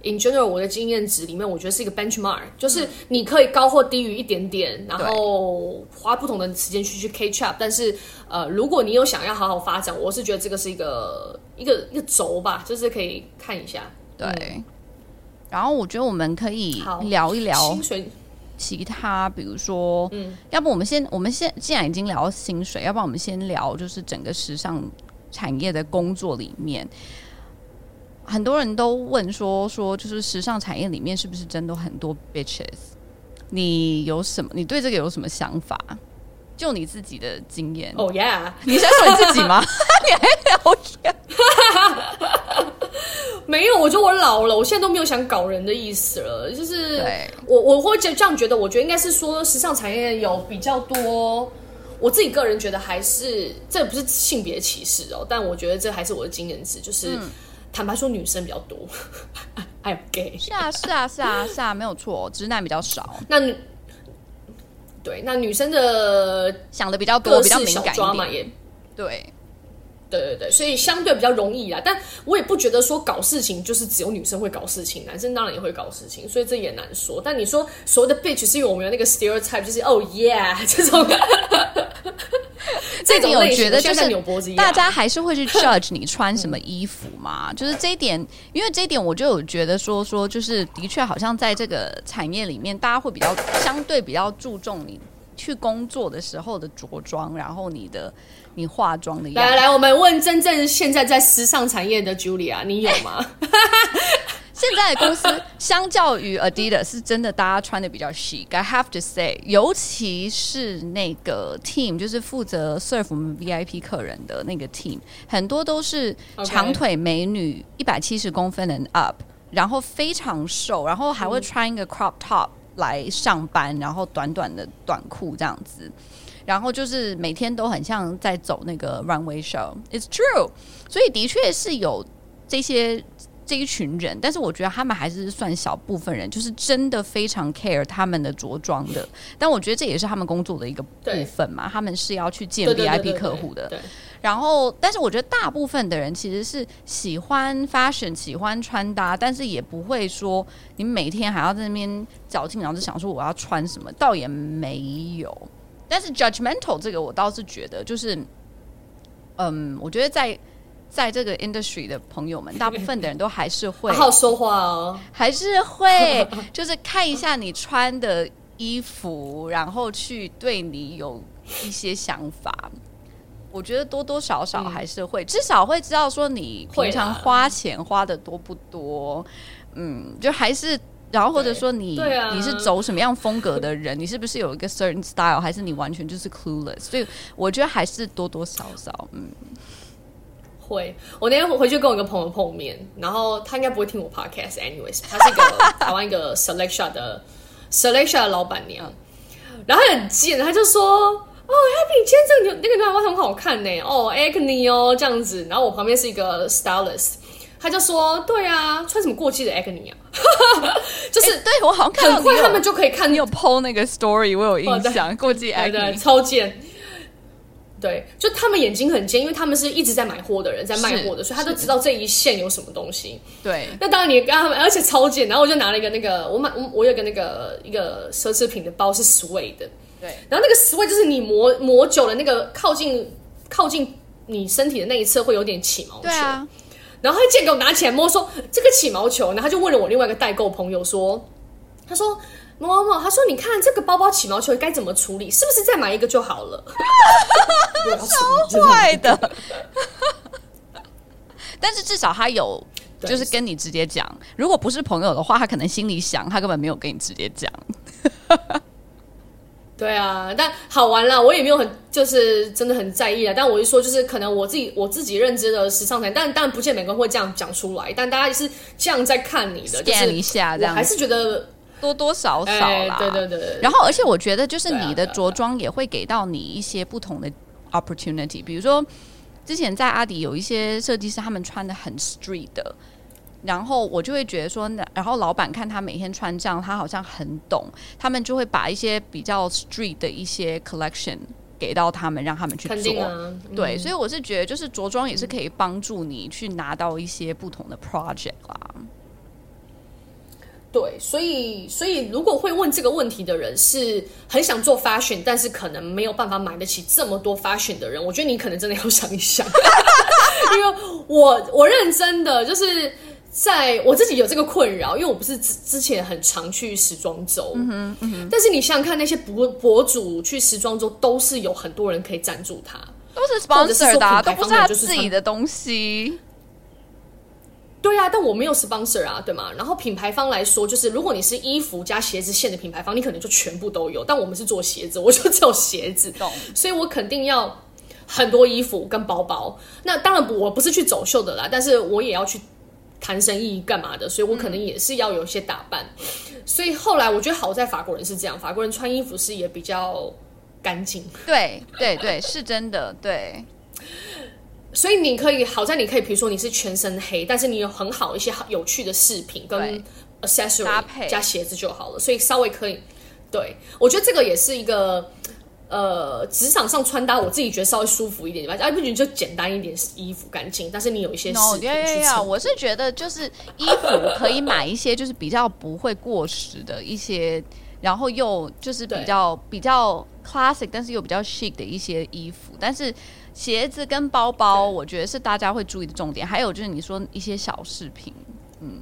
In general，我的经验值里面，我觉得是一个 benchmark，就是你可以高或低于一点点，然后花不同的时间去去 catch up。但是，呃，如果你有想要好好发展，我是觉得这个是一个一个一个轴吧，就是可以看一下。对。嗯、然后我觉得我们可以聊一聊其他，比如说，嗯，要不我们先，我们先既然已经聊薪水，要不然我们先聊就是整个时尚产业的工作里面。很多人都问说说，就是时尚产业里面是不是真的很多 bitches？你有什么？你对这个有什么想法？就你自己的经验。哦、oh,，yeah！你先说你自己吗？你还聊天？没有，我觉得我老了，我现在都没有想搞人的意思了。就是我我会这样觉得，我觉得应该是说时尚产业有比较多。我自己个人觉得还是这不是性别歧视哦，但我觉得这还是我的经验值，就是。嗯坦白说，女生比较多，还有 gay。是啊，是啊，是啊，是啊，没有错，直男比较少。那女对，那女生的想的比较多，比较敏感一点对，对对对，所以相对比较容易啦。但我也不觉得说搞事情就是只有女生会搞事情，男生当然也会搞事情，所以这也难说。但你说所谓的 bitch 是因为我们有那个 stereotype，就是 oh yeah 这种。这点我觉得就是大家还是会去 judge 你穿什么衣服嘛，就是这一点，因为这一点我就有觉得说说，就是的确好像在这个产业里面，大家会比较相对比较注重你去工作的时候的着装，然后你的你化妆的样子。来来，我们问真正现在在时尚产业的 Julia，你有吗？现在的公司相较于 Adidas 是真的，大家穿的比较 chic。I have to say，尤其是那个 team，就是负责 serve 我们 VIP 客人的那个 team，很多都是长腿美女，一百七十公分的 up，然后非常瘦，然后还会穿一个 crop top 来上班，然后短短的短裤这样子，然后就是每天都很像在走那个 runway show。It's true，所以的确是有这些。这一群人，但是我觉得他们还是算小部分人，就是真的非常 care 他们的着装的。但我觉得这也是他们工作的一个部分嘛，他们是要去见 VIP 客户的。然后，但是我觉得大部分的人其实是喜欢 fashion，喜欢穿搭，但是也不会说你每天还要在那边绞尽脑汁想说我要穿什么，倒也没有。但是 judgmental 这个我倒是觉得，就是嗯，我觉得在。在这个 industry 的朋友们，大部分的人都还是会好好说话哦，还是会就是看一下你穿的衣服，然后去对你有一些想法。我觉得多多少少还是会，至少会知道说你平常花钱花的多不多。嗯，就还是，然后或者说你你是走什么样风格的人，你是不是有一个 certain style，还是你完全就是 clueless？所以我觉得还是多多少少，嗯。会，我那天回去跟我一个朋友碰面，然后他应该不会听我 podcast。Anyways，他是一个台湾一个 selection 的 selection 的老板娘，然后他很贱，他就说：“哦，Happy，今天这个牛那个牛仔袜很好看呢，哦，Acne 哦这样子。”然后我旁边是一个 stylist，他就说：“对啊，穿什么过季的 Acne 啊？就是、欸、对我好像看到很快他们就可以看你有 PO 那个 story，我有印象，过季 Acne 超贱。”对，就他们眼睛很尖，因为他们是一直在买货的人，在卖货的，所以他都知道这一线有什么东西。对，那当然你跟他们，而且超贱，然后我就拿了一个那个，我买我我有一个那个一个奢侈品的包是 Suede 的，对，然后那个 Sway 就是你磨磨久了，那个靠近靠近你身体的那一侧会有点起毛球。对啊。然后他借给我拿起来摸，说这个起毛球，然后他就问了我另外一个代购朋友说，他说某某某，他说你看这个包包起毛球该怎么处理？是不是再买一个就好了？超坏的。但是至少他有，就是跟你直接讲。如果不是朋友的话，他可能心里想，他根本没有跟你直接讲。对啊，但好玩啦，我也没有很就是真的很在意啊。但我就说，就是可能我自己我自己认知的时尚产，但当然不见每个人会这样讲出来。但大家也是这样在看你的，就是一下这样，还是觉得多多少少啦。欸、对对对。然后，而且我觉得，就是你的着装也会给到你一些不同的 opportunity。比如说，之前在阿迪有一些设计师，他们穿的很 street 的。然后我就会觉得说，然后老板看他每天穿这样，他好像很懂，他们就会把一些比较 street 的一些 collection 给到他们，让他们去做。啊、对，嗯、所以我是觉得，就是着装也是可以帮助你去拿到一些不同的 project 啦。对，所以所以如果会问这个问题的人是很想做 fashion，但是可能没有办法买得起这么多 fashion 的人，我觉得你可能真的要想一想，因为我我认真的就是。在我自己有这个困扰，因为我不是之之前很常去时装周，但是你想想看，那些博博主去时装周都是有很多人可以赞助他，都是 sponsor 的，都不是他自己的东西。对啊，但我没有 sponsor 啊，对吗？然后品牌方来说，就是如果你是衣服加鞋子线的品牌方，你可能就全部都有。但我们是做鞋子，我就只有鞋子，懂？所以我肯定要很多衣服跟包包。那当然，我不是去走秀的啦，但是我也要去。谈生意干嘛的？所以我可能也是要有一些打扮。嗯、所以后来我觉得好在法国人是这样，法国人穿衣服是也比较干净。对对对，是真的。对，所以你可以好在你可以，比如说你是全身黑，但是你有很好一些有趣的饰品跟 accessory 搭配加鞋子就好了。所以稍微可以，对，我觉得这个也是一个。呃，职场上穿搭，我自己觉得稍微舒服一点吧。哎，不仅就简单一点，衣服干净，但是你有一些饰品去衬。我是觉得就是衣服可以买一些，就是比较不会过时的一些，然后又就是比较比较 classic，但是又比较 chic 的一些衣服。但是鞋子跟包包，我觉得是大家会注意的重点。还有就是你说一些小饰品，嗯。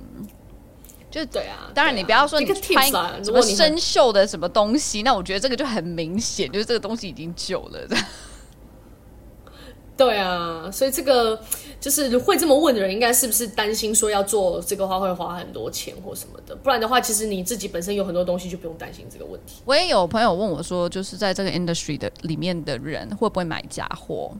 就对啊，当然你不要说你穿什么生锈的什么东西，那我觉得这个就很明显，就是这个东西已经旧了。对啊，所以这个就是会这么问的人，应该是不是担心说要做这个话会花很多钱或什么的？不然的话，其实你自己本身有很多东西，就不用担心这个问题。我也有朋友问我说，就是在这个 industry 的里面的人会不会买假货？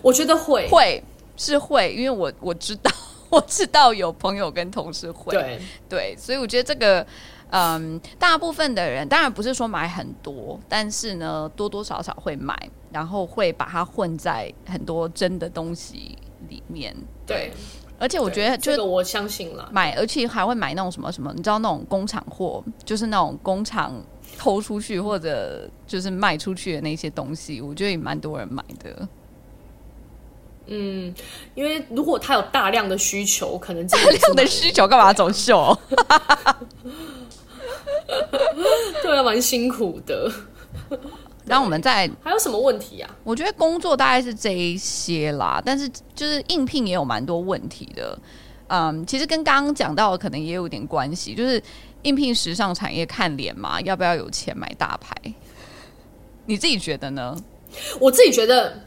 我觉得会，会是会，因为我我知道。我知道有朋友跟同事会，对，对，所以我觉得这个，嗯，大部分的人当然不是说买很多，但是呢，多多少少会买，然后会把它混在很多真的东西里面，对。对，而且我觉得，这个我相信了，买，而且还会买那种什么什么，你知道那种工厂货，就是那种工厂偷出去或者就是卖出去的那些东西，我觉得也蛮多人买的。嗯，因为如果他有大量的需求，可能大量的需求干嘛走秀？对啊，蛮辛苦的。然后我们再还有什么问题啊？我觉得工作大概是这一些啦，但是就是应聘也有蛮多问题的。嗯，其实跟刚刚讲到的可能也有点关系，就是应聘时尚产业看脸嘛，要不要有钱买大牌？你自己觉得呢？我自己觉得。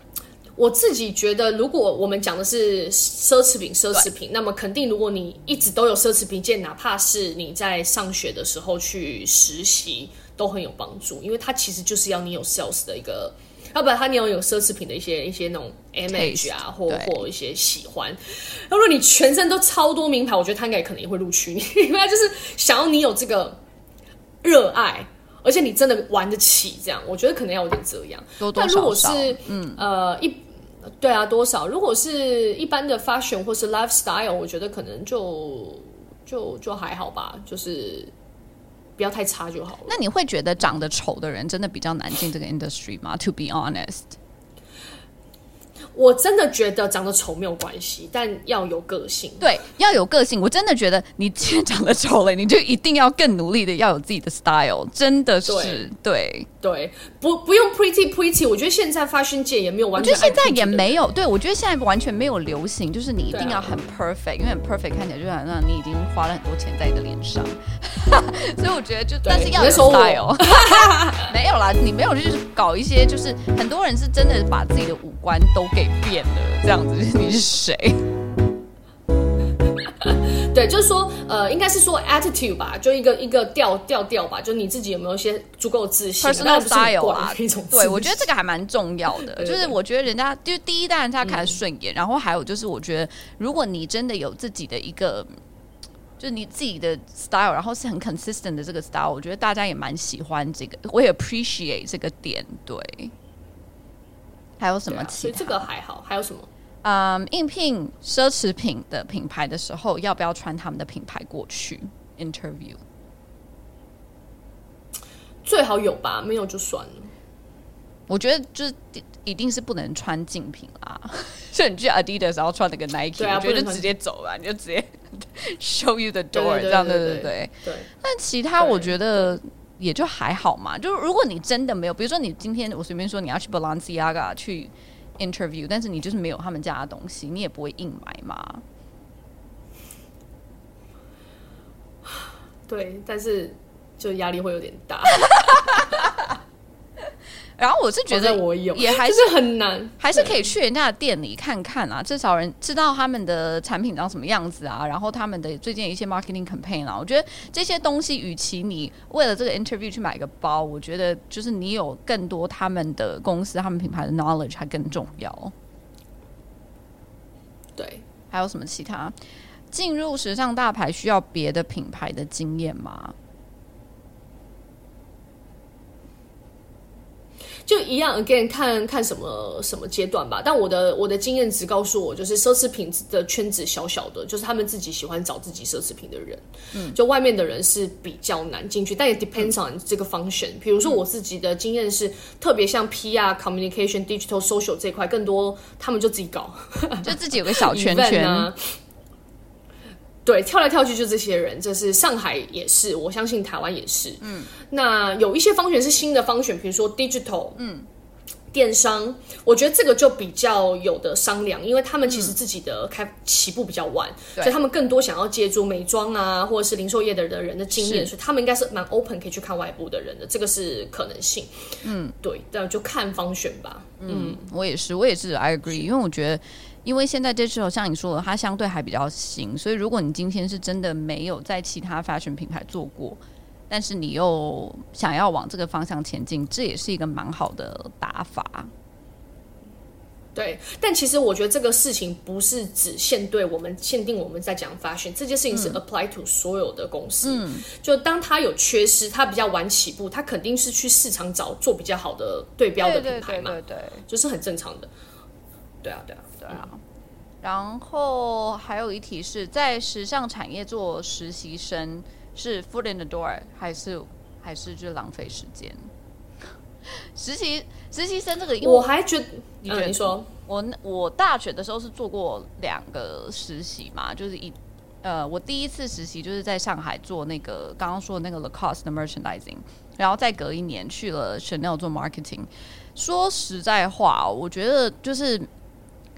我自己觉得，如果我们讲的是奢侈品，奢侈品，那么肯定，如果你一直都有奢侈品件，哪怕是你在上学的时候去实习，都很有帮助，因为它其实就是要你有 sales 的一个，要不然它你要有奢侈品的一些一些那种 image 啊，或或一些喜欢。如果你全身都超多名牌，我觉得他应该可能也会录取你，因为他就是想要你有这个热爱。而且你真的玩得起这样，我觉得可能要有点这样。多多少少，但如果是嗯呃一。对啊，多少？如果是一般的 fashion 或是 lifestyle，我觉得可能就就就还好吧。就是不要太差就好了。那你会觉得长得丑的人真的比较难进这个 industry 吗？To be honest。我真的觉得长得丑没有关系，但要有个性。对，要有个性。我真的觉得你既然长得丑了，你就一定要更努力的要有自己的 style。真的是，对对，对，不不用 pretty pretty。我觉得现在 fashion 界也没有完全，我觉得现在也没有。对，我觉得现在完全没有流行，就是你一定要很 perfect，因为很 perfect 看起来就好像你已经花了很多钱在你的脸上。所以我觉得就，但是要有 style。没有啦，你没有就是搞一些，就是很多人是真的把自己的五官都给。变了，这样子，你是谁？对，就是说，呃，应该是说 attitude 吧，就一个一个调调调吧，就你自己有没有一些足够自信？Personal style 啊，对，我觉得这个还蛮重要的。就是我觉得人家就第一，当然他看得顺眼，嗯，然后还有就是，我觉得如果你真的有自己的一个，就是你自己的 style，然后是很 consistent 的这个 style，我觉得大家也蛮喜欢这个，我也 appreciate 这个点，对。还有什么其实这个还好。还有什么？嗯，应聘奢侈品的品牌的时候，要不要穿他们的品牌过去 interview？最好有吧，没有就算了。我觉得就是一定是不能穿竞品啦。所以你去 Adidas 然后穿那个 Nike，啊、我觉得就直接走了，你就直接 show you the door，这样对对对对。对，对但其他我觉得。也就还好嘛，就是如果你真的没有，比如说你今天我随便说你要去 Balenciaga 去 interview，但是你就是没有他们家的东西，你也不会硬买嘛。对，但是就压力会有点大。然后我是觉得我有，也 还是很难，还是可以去人家的店里看看啊，至少人知道他们的产品长什么样子啊，然后他们的最近一些 marketing campaign 啊，我觉得这些东西，与其你为了这个 interview 去买个包，我觉得就是你有更多他们的公司、他们品牌的 knowledge 还更重要。对，还有什么其他？进入时尚大牌需要别的品牌的经验吗？就一样，again 看看什么什么阶段吧。但我的我的经验值告诉我，就是奢侈品的圈子小小的，就是他们自己喜欢找自己奢侈品的人。嗯，就外面的人是比较难进去，但也 depends on 这个 function。比如说我自己的经验是，特别像 PR、communication、digital、social 这块，更多他们就自己搞，就自己有个小圈圈啊。对，跳来跳去就这些人，这是上海也是，我相信台湾也是。嗯，那有一些方选是新的方选，比如说 digital，嗯，电商，我觉得这个就比较有的商量，因为他们其实自己的开起步比较晚，嗯，所以他们更多想要借助美妆啊，或者是零售业的的人的经验，所以他们应该是蛮 open 可以去看外部的人的，这个是可能性。嗯，对，那就看方选吧。嗯，嗯，我也是，我也是，I agree，因为我觉得。因为现在 digital 像你说的，它相对还比较新，所以如果你今天是真的没有在其他 fashion 品牌做过，但是你又想要往这个方向前进，这也是一个蛮好的打法。对，但其实我觉得这个事情不是只限对我们限定我们在讲 fashion，这件事情是 apply to 所有的公司。嗯，就当它有缺失，它比较晚起步，它肯定是去市场找做比较好的对标的品牌嘛，对，对，对，对，就是很正常的。对啊，对啊。对啊，然后还有一题是在时尚产业做实习生是 foot in the door 还是还是就浪费时间？实习实习生这个，我还觉得你觉得、嗯、你说我我大学的时候是做过两个实习嘛，就是一呃，我第一次实习就是在上海做那个刚刚说的那个 Lacoste 的 merchandising，然后再隔一年去了 Chanel 做 marketing。说实在话，我觉得就是。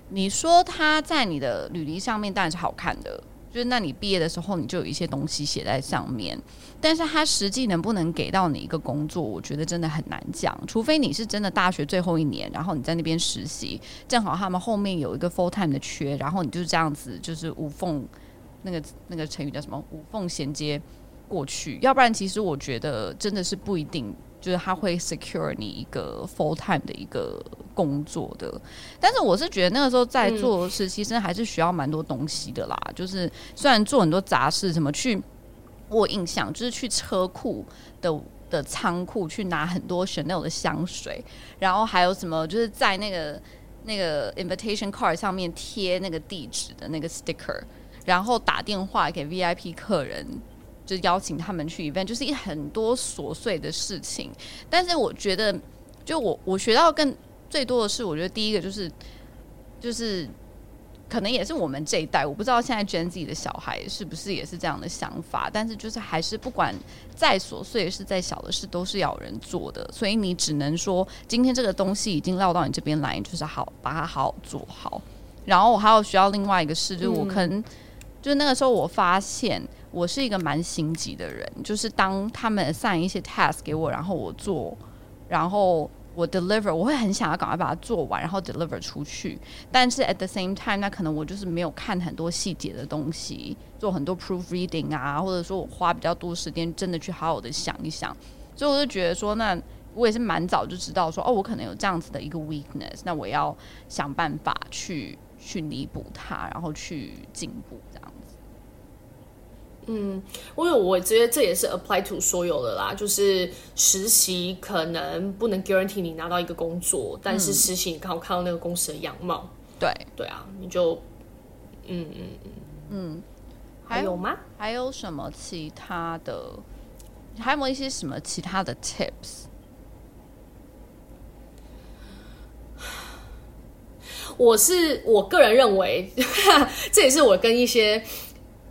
你说他在你的履历上面当然是好看的，就是那你毕业的时候你就有一些东西写在上面，但是他实际能不能给到你一个工作，我觉得真的很难讲。除非你是真的大学最后一年，然后你在那边实习，正好他们后面有一个 full time 的缺，然后你就这样子就是无缝那个那个成语叫什么无缝衔接过去，要不然其实我觉得真的是不一定。就是他会 secure 你一个 full time 的一个工作的，但是我是觉得那个时候在做实习生还是需要蛮多东西的啦。嗯、就是虽然做很多杂事，什么去我印象就是去车库的的仓库去拿很多 Chanel 的香水，然后还有什么就是在那个那个 invitation card 上面贴那个地址的那个 sticker，然后打电话给 VIP 客人。就邀请他们去 event，就是一很多琐碎的事情。但是我觉得，就我我学到更最多的是，我觉得第一个就是就是。可能也是我们这一代，我不知道现在 Gen Z 的小孩是不是也是这样的想法，但是就是还是不管再琐碎是再小的事，都是要有人做的，所以你只能说今天这个东西已经落到你这边来，就是好把它好好做好。然后我还有需要另外一个事，就是我可能、嗯、就是那个时候我发现我是一个蛮心急的人，就是当他们 assign 一些 task 给我，然后我做，然后。我 deliver，我会很想要赶快把它做完，然后 deliver 出去。但是 at the same time，那可能我就是没有看很多细节的东西，做很多 proofreading 啊，或者说我花比较多时间，真的去好好的想一想。所以我就觉得说，那我也是蛮早就知道说，哦，我可能有这样子的一个 weakness，那我要想办法去去弥补它，然后去进步。嗯，因为我觉得这也是 apply to 所有的啦，就是实习可能不能 guarantee 你拿到一个工作，嗯、但是实习你刚好看到那个公司的样貌，对对啊，你就嗯嗯嗯嗯，还有吗？还有什么其他的？还有没有一些什么其他的 tips？我是我个人认为，这也是我跟一些。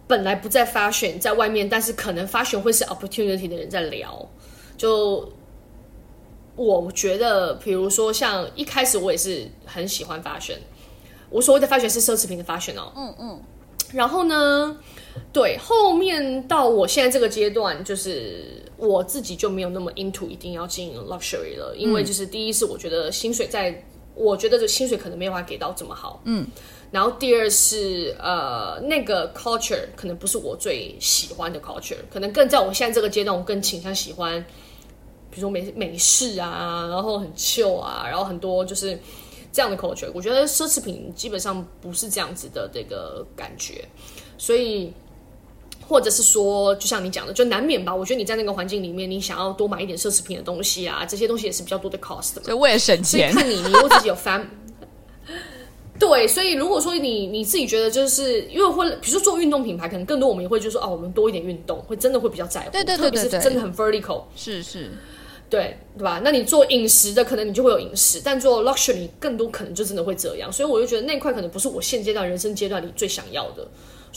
本来不在 fashion 在外面，但是可能 fashion 会是 opportunity 的人在聊。就我觉得，比如说像一开始我也是很喜欢 fashion，我所谓的 fashion 是奢侈品的 fashion 哦。嗯嗯。然后呢，对，后面到我现在这个阶段，就是我自己就没有那么 into 一定要经营 luxury 了，因为就是第一是我觉得薪水在，我觉得这薪水可能没有办法给到这么好。嗯。然后第二是呃，那个 culture 可能不是我最喜欢的 culture，可能更在我现在这个阶段，我更倾向喜欢，比如说美美式啊，然后很 chill 啊，然后很多就是这样的 culture。我觉得奢侈品基本上不是这样子的这个感觉，所以或者是说，就像你讲的，就难免吧。我觉得你在那个环境里面，你想要多买一点奢侈品的东西啊，这些东西也是比较多的 cost 的嘛。所以为了省钱，看你，你如果自己有 fam。对，所以如果说你你自己觉得就是因为会，比如说做运动品牌，可能更多我们也会就是说哦，我们多一点运动，会真的会比较在乎。对对对对对，特别是真的很 vertical。是是，对对吧？那你做饮食的，可能你就会有饮食，但做 luxury 更多可能就真的会这样。所以我就觉得那块可能不是我现阶段人生阶段里最想要的。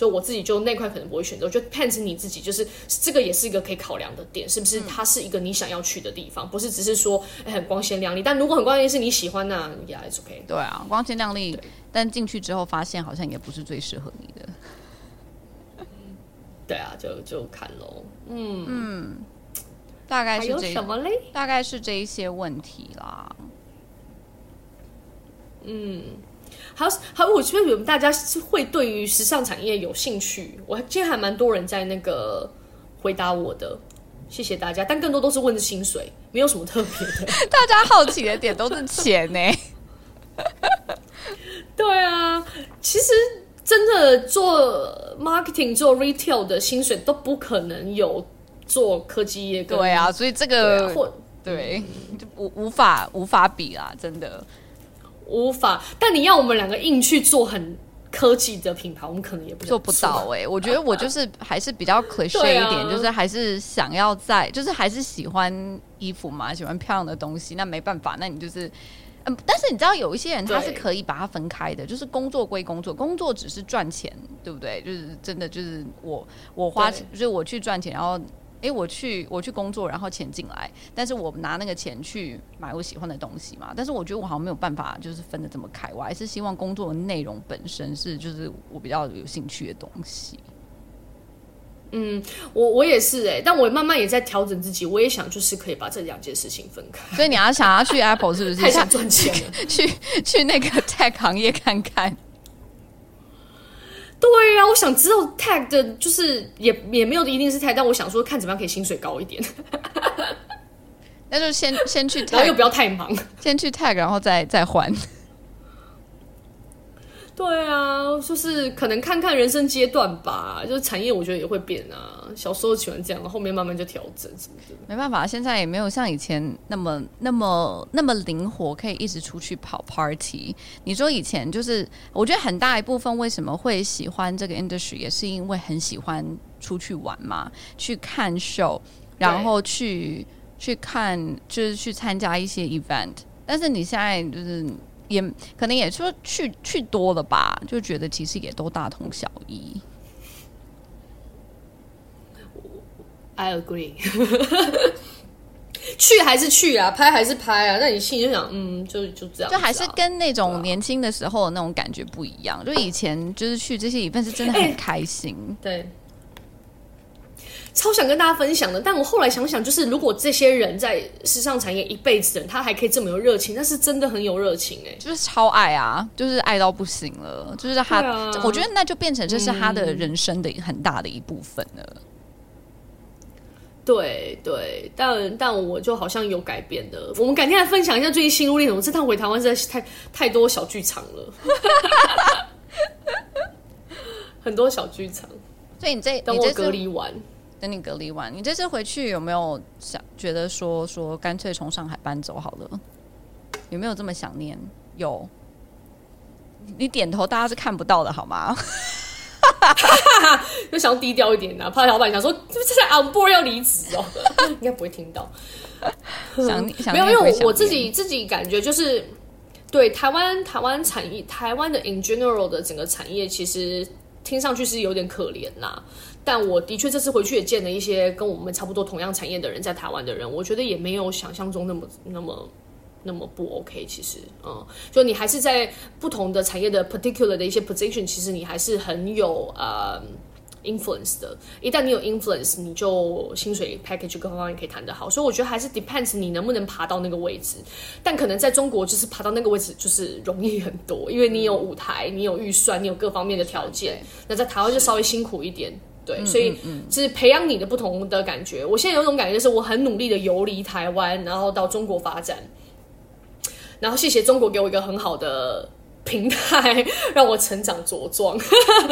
所以我自己就那块可能不会选择，我觉得 depends 你自己，就是这个也是一个可以考量的点，是不是？它是一个你想要去的地方，不是只是说很光鲜亮丽。但如果很光鲜是你喜欢那，yeah it's okay。对啊，光鲜亮丽，但进去之后发现好像也不是最适合你的。对啊，就就看喽。嗯嗯，大概是这什么嘞？大概是这一些问题啦。嗯。还有还有，我觉得你们大家是会对于时尚产业有兴趣。我今天还蛮多人在那个回答我的，谢谢大家。但更多都是问的薪水，没有什么特别的。大家好奇的点都是钱呢。对啊，其实真的做 marketing 做 retail 的薪水都不可能有做科技业。对啊，所以这个或对就无无法无法比啦，真的。无法，但你要我们两个硬去做很科技的品牌，我们可能也不做不到哎、欸。我觉得我就是还是比较 cliche 一点，啊、就是还是想要在，就是还是喜欢衣服嘛，喜欢漂亮的东西。那没办法，那你就是嗯，但是你知道有一些人他是可以把它分开的，就是工作归工作，工作只是赚钱，对不对？就是真的就是我我花钱，就是我去赚钱，然后。哎，我去我去工作，然后钱进来，但是我拿那个钱去买我喜欢的东西嘛。但是我觉得我好像没有办法，就是分的这么开。我还是希望工作的内容本身是，就是我比较有兴趣的东西。嗯，我我也是哎，但我慢慢也在调整自己。我也想就是可以把这两件事情分开。所以你要想要去 Apple 是不是？太想赚钱了，去去那个 Tech 行业看看。对呀、啊，我想知道 tag 的，就是也也没有一定是 tag，但我想说看怎么样可以薪水高一点。那就先先去 tag，然后又不要太忙，先去 tag，然后再再换。对啊，就是可能看看人生阶段吧，就是产业我觉得也会变啊。小时候喜欢这样，后面慢慢就调整什么的。没办法，现在也没有像以前那么、那么、那么灵活，可以一直出去跑 party。你说以前就是，我觉得很大一部分为什么会喜欢这个 industry，也是因为很喜欢出去玩嘛，去看 show，然后去去看，就是去参加一些 event。但是你现在就是。也可能也说去去多了吧，就觉得其实也都大同小异。I agree，去还是去啊，拍还是拍啊。那你心里就想，嗯，就就这样，就还是跟那种年轻的时候的那种感觉不一样。就以前就是去这些 event 是真的很开心，欸、对。超想跟大家分享的，但我后来想想，就是如果这些人在时尚产业一辈子的人，他还可以这么有热情，那是真的很有热情哎，就是超爱啊，就是爱到不行了，就是他，啊、我觉得那就变成这是他的人生的很大的一部分了。嗯、对对，但但我就好像有改变的，我们改天来分享一下最近心路历程。我这趟回台湾实在是太太多小剧场了，很多小剧场，所以你这等我隔离完。等你隔离完，你这次回去有没有想觉得说说干脆从上海搬走好了？有没有这么想念？有，你点头，大家是看不到的好吗？就 想要低调一点呢、啊，怕老板想说这是在 on board 要离职哦，应该不会听到。想想没有，因为我我自己自己感觉就是，对台湾台湾产业，台湾的 in general 的整个产业，其实听上去是有点可怜啦。但我的确这次回去也见了一些跟我们差不多同样产业的人，在台湾的人，我觉得也没有想象中那么那么那么不 OK。其实，嗯，就你还是在不同的产业的 particular 的一些 position，其实你还是很有呃 influence 的。一旦你有 influence，你就薪水 package 各方面可以谈得好。所以我觉得还是 depends 你能不能爬到那个位置。但可能在中国，就是爬到那个位置就是容易很多，因为你有舞台，你有预算，你有各方面的条件。那在台湾就稍微辛苦一点。对，所以是培养你的不同的感觉。我现在有一种感觉，就是我很努力的游离台湾，然后到中国发展，然后谢谢中国给我一个很好的平台，让我成长茁壮。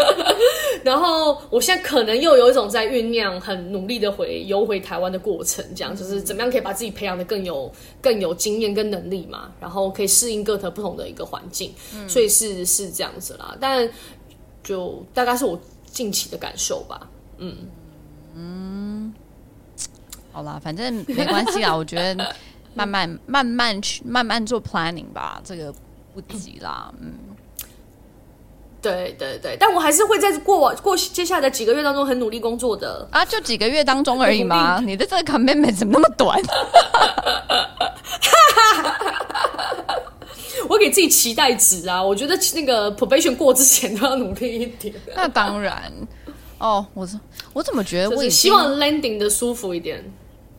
然后我现在可能又有一种在酝酿，很努力的回游回台湾的过程，这样就是怎么样可以把自己培养的更有更有经验跟能力嘛，然后可以适应各特不同的一个环境。所以是是这样子啦，但就大概是我。近期的感受吧，嗯。嗯，好啦，反正没关系啦，我觉得慢慢慢慢去慢慢做 planning 吧，这个不急啦，嗯，对对对，但我还是会在过往过接下来的几个月当中很努力工作的啊，就几个月当中而已嘛，你的这个 commitment 怎么那么短？我给自己期待值啊！我觉得那个 probation 过之前都要努力一点。那当然，哦，我我怎么觉得我也希望 landing 的舒服一点。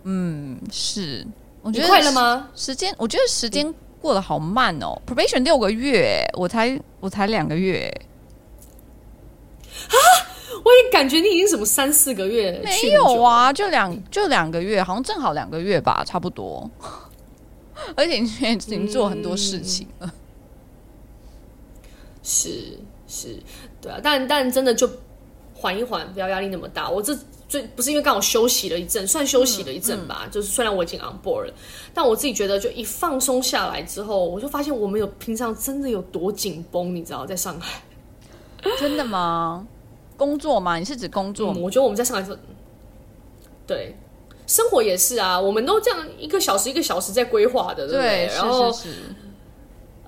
嗯，是。我觉得快了吗？时间，我觉得时间过得好慢哦。嗯、probation 六个月，我才我才两个月。啊！我也感觉你已经什么三四个月？没有啊，就两就两个月，好像正好两个月吧，差不多。而且你现在已经做很多事情了，嗯、是是，对啊，但但真的就缓一缓，不要压力那么大。我这最不是因为刚好休息了一阵，算休息了一阵吧。嗯嗯、就是虽然我已经 on board 了，但我自己觉得，就一放松下来之后，我就发现我们有平常真的有多紧绷，你知道，在上海。真的吗？工作吗？你是指工作吗？嗯、我觉得我们在上海是，对。生活也是啊，我们都这样一个小时一个小时在规划的，对不对？对，然后，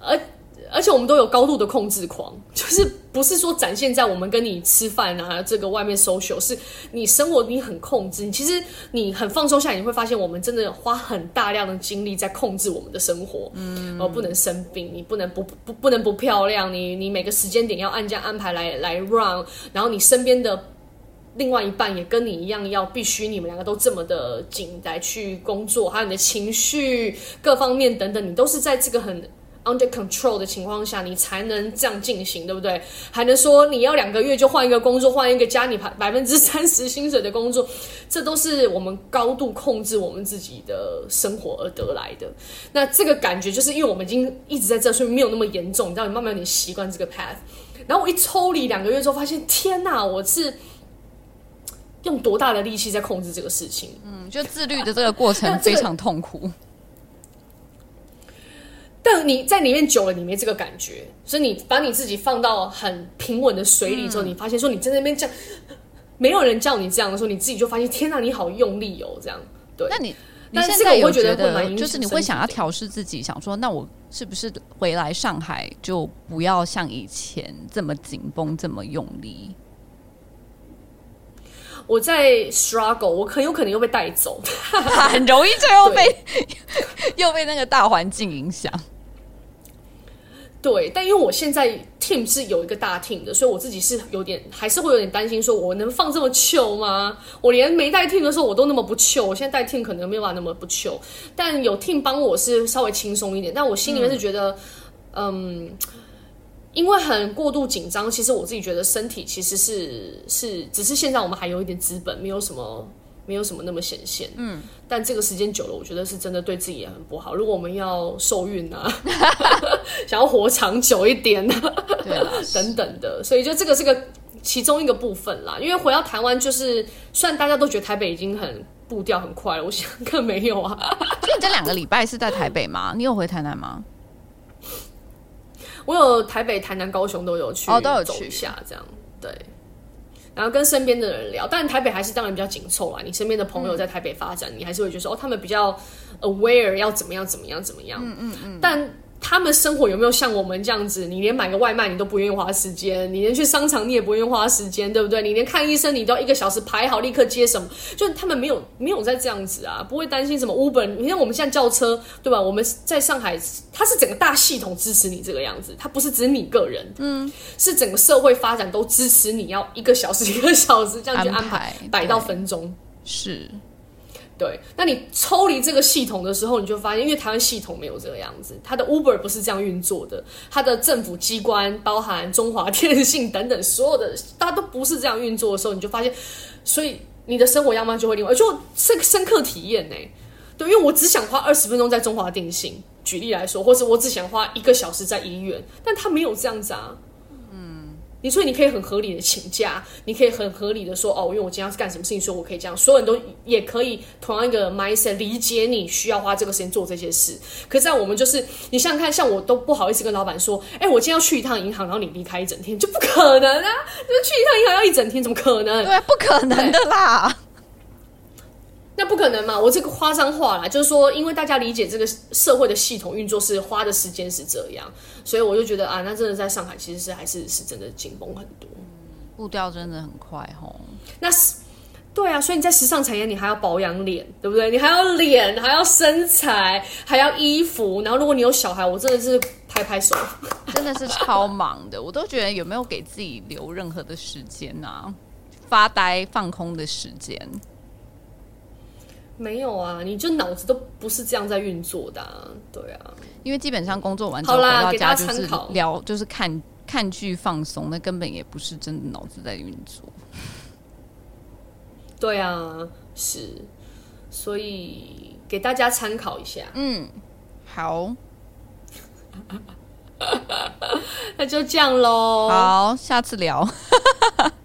而而且我们都有高度的控制狂，就是不是说展现在我们跟你吃饭啊，这个外面 social，是你生活你很控制，你其实你很放松下来，你会发现我们真的花很大量的精力在控制我们的生活，嗯，而不能生病，你不能不不不能不漂亮，你你每个时间点要按这样安排来来 run，然后你身边的。另外一半也跟你一样，要必须你们两个都这么的紧来去工作，还有你的情绪各方面等等，你都是在这个很 under control 的情况下，你才能这样进行，对不对？还能说你要两个月就换一个工作，换一个加你百百分之三十薪水的工作，这都是我们高度控制我们自己的生活而得来的。那这个感觉就是因为我们已经一直在这，所以没有那么严重，你知道，你慢慢有点习惯这个 path。然后我一抽离两个月之后，发现天哪，我是用多大的力气在控制这个事情？嗯，就自律的这个过程非常痛苦。但你在里面久了，你没这个感觉，所以你把你自己放到很平稳的水里之后，嗯、你发现说你在那边这样，没有人叫你这样的时候，你自己就发现天哪，你好用力哦，这样。对，那你你现在有觉得，就是你会想要调试自己，想说，那我是不是回来上海就不要像以前这么紧绷，这么用力？我在 struggle，我很有可能又被带走，很容易最后被 又被那个大环境影响。对，但因为我现在 team 是有一个大 team 的，所以我自己是有点，还是会有点担心，说我能放这么 chill 吗？我连没带 team 的时候我都那么不 chill，我现在带 team 可能没有办法那么不 chill，但有 team 帮我是稍微轻松一点，但我心里面是觉得，嗯，嗯，因为很过度紧张，其实我自己觉得身体其实是是，只是现在我们还有一点资本，没有什么。没有什么那么显现，嗯，但这个时间久了，我觉得是真的对自己也很不好。如果我们要受孕啊，想要活长久一点啊，对啦，等等的，所以就这个是个其中一个部分啦。因为回到台湾，就是虽然大家都觉得台北已经很步调很快了，我想更没有啊。所以你这两个礼拜是在台北吗？你有回台南吗？我有台北、台南、高雄都有去，哦，都有去一下，这样对。然后跟身边的人聊，但台北还是当然比较紧凑啊。你身边的朋友在台北发展，嗯、你还是会觉得说，哦，他们比较 aware 要怎么样怎么样怎么样。嗯嗯嗯。但他们生活有没有像我们这样子？你连买个外卖你都不愿意花时间，你连去商场你也不愿意花时间，对不对？你连看医生你都要一个小时排好，立刻接什么？就他们没有没有在这样子啊，不会担心什么 Uber。你看我们现在叫车，对吧？我们在上海，它是整个大系统支持你这个样子，它不是只你个人，嗯，是整个社会发展都支持你要一个小时一个小时这样去安排，摆到分钟是。对，那你抽离这个系统的时候，你就发现，因为台湾系统没有这个样子，它的 Uber 不是这样运作的，它的政府机关，包含中华电信等等，所有的大家都不是这样运作的时候，你就发现，所以你的生活样貌就会另外，就深深刻体验呢。对，因为我只想花二十分钟在中华电信，举例来说，或者我只想花一个小时在医院，但他没有这样子啊。你所以你可以很合理的请假，你可以很合理的说哦，因为我今天要干什么事情，所以我可以这样。所有人都也可以同样一个 mindset 理解你需要花这个时间做这些事。可是在我们就是，你想想看，像我都不好意思跟老板说，哎，我今天要去一趟银行，然后你离开一整天，就不可能啊！就去一趟银行要一整天，怎么可能？对，不可能的啦。那不可能嘛！我这个夸张话啦，就是说，因为大家理解这个社会的系统运作是花的时间是这样，所以我就觉得啊，那真的在上海其实是还是是真的紧绷很多，步调真的很快吼。那是对啊，所以你在时尚产业，你还要保养脸，对不对？你还要脸，还要身材，还要衣服，然后如果你有小孩，我真的是拍拍手，真的是超忙的。我都觉得有没有给自己留任何的时间啊？发呆放空的时间。没有啊，你就脑子都不是这样在运作的，啊，对啊。因为基本上工作完之后回到家就是聊，就是看看剧放松，那根本也不是真的脑子在运作。对啊，是，所以给大家参考一下。嗯，好，那就这样喽。好，下次聊。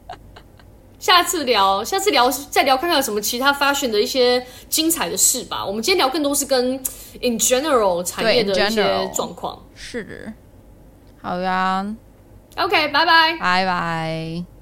下次聊，下次聊，再聊看看有什么其他 fashion 的一些精彩的事吧。我们今天聊更多是跟 in general 产业的一些状况。是的，好呀。OK，拜拜，拜拜。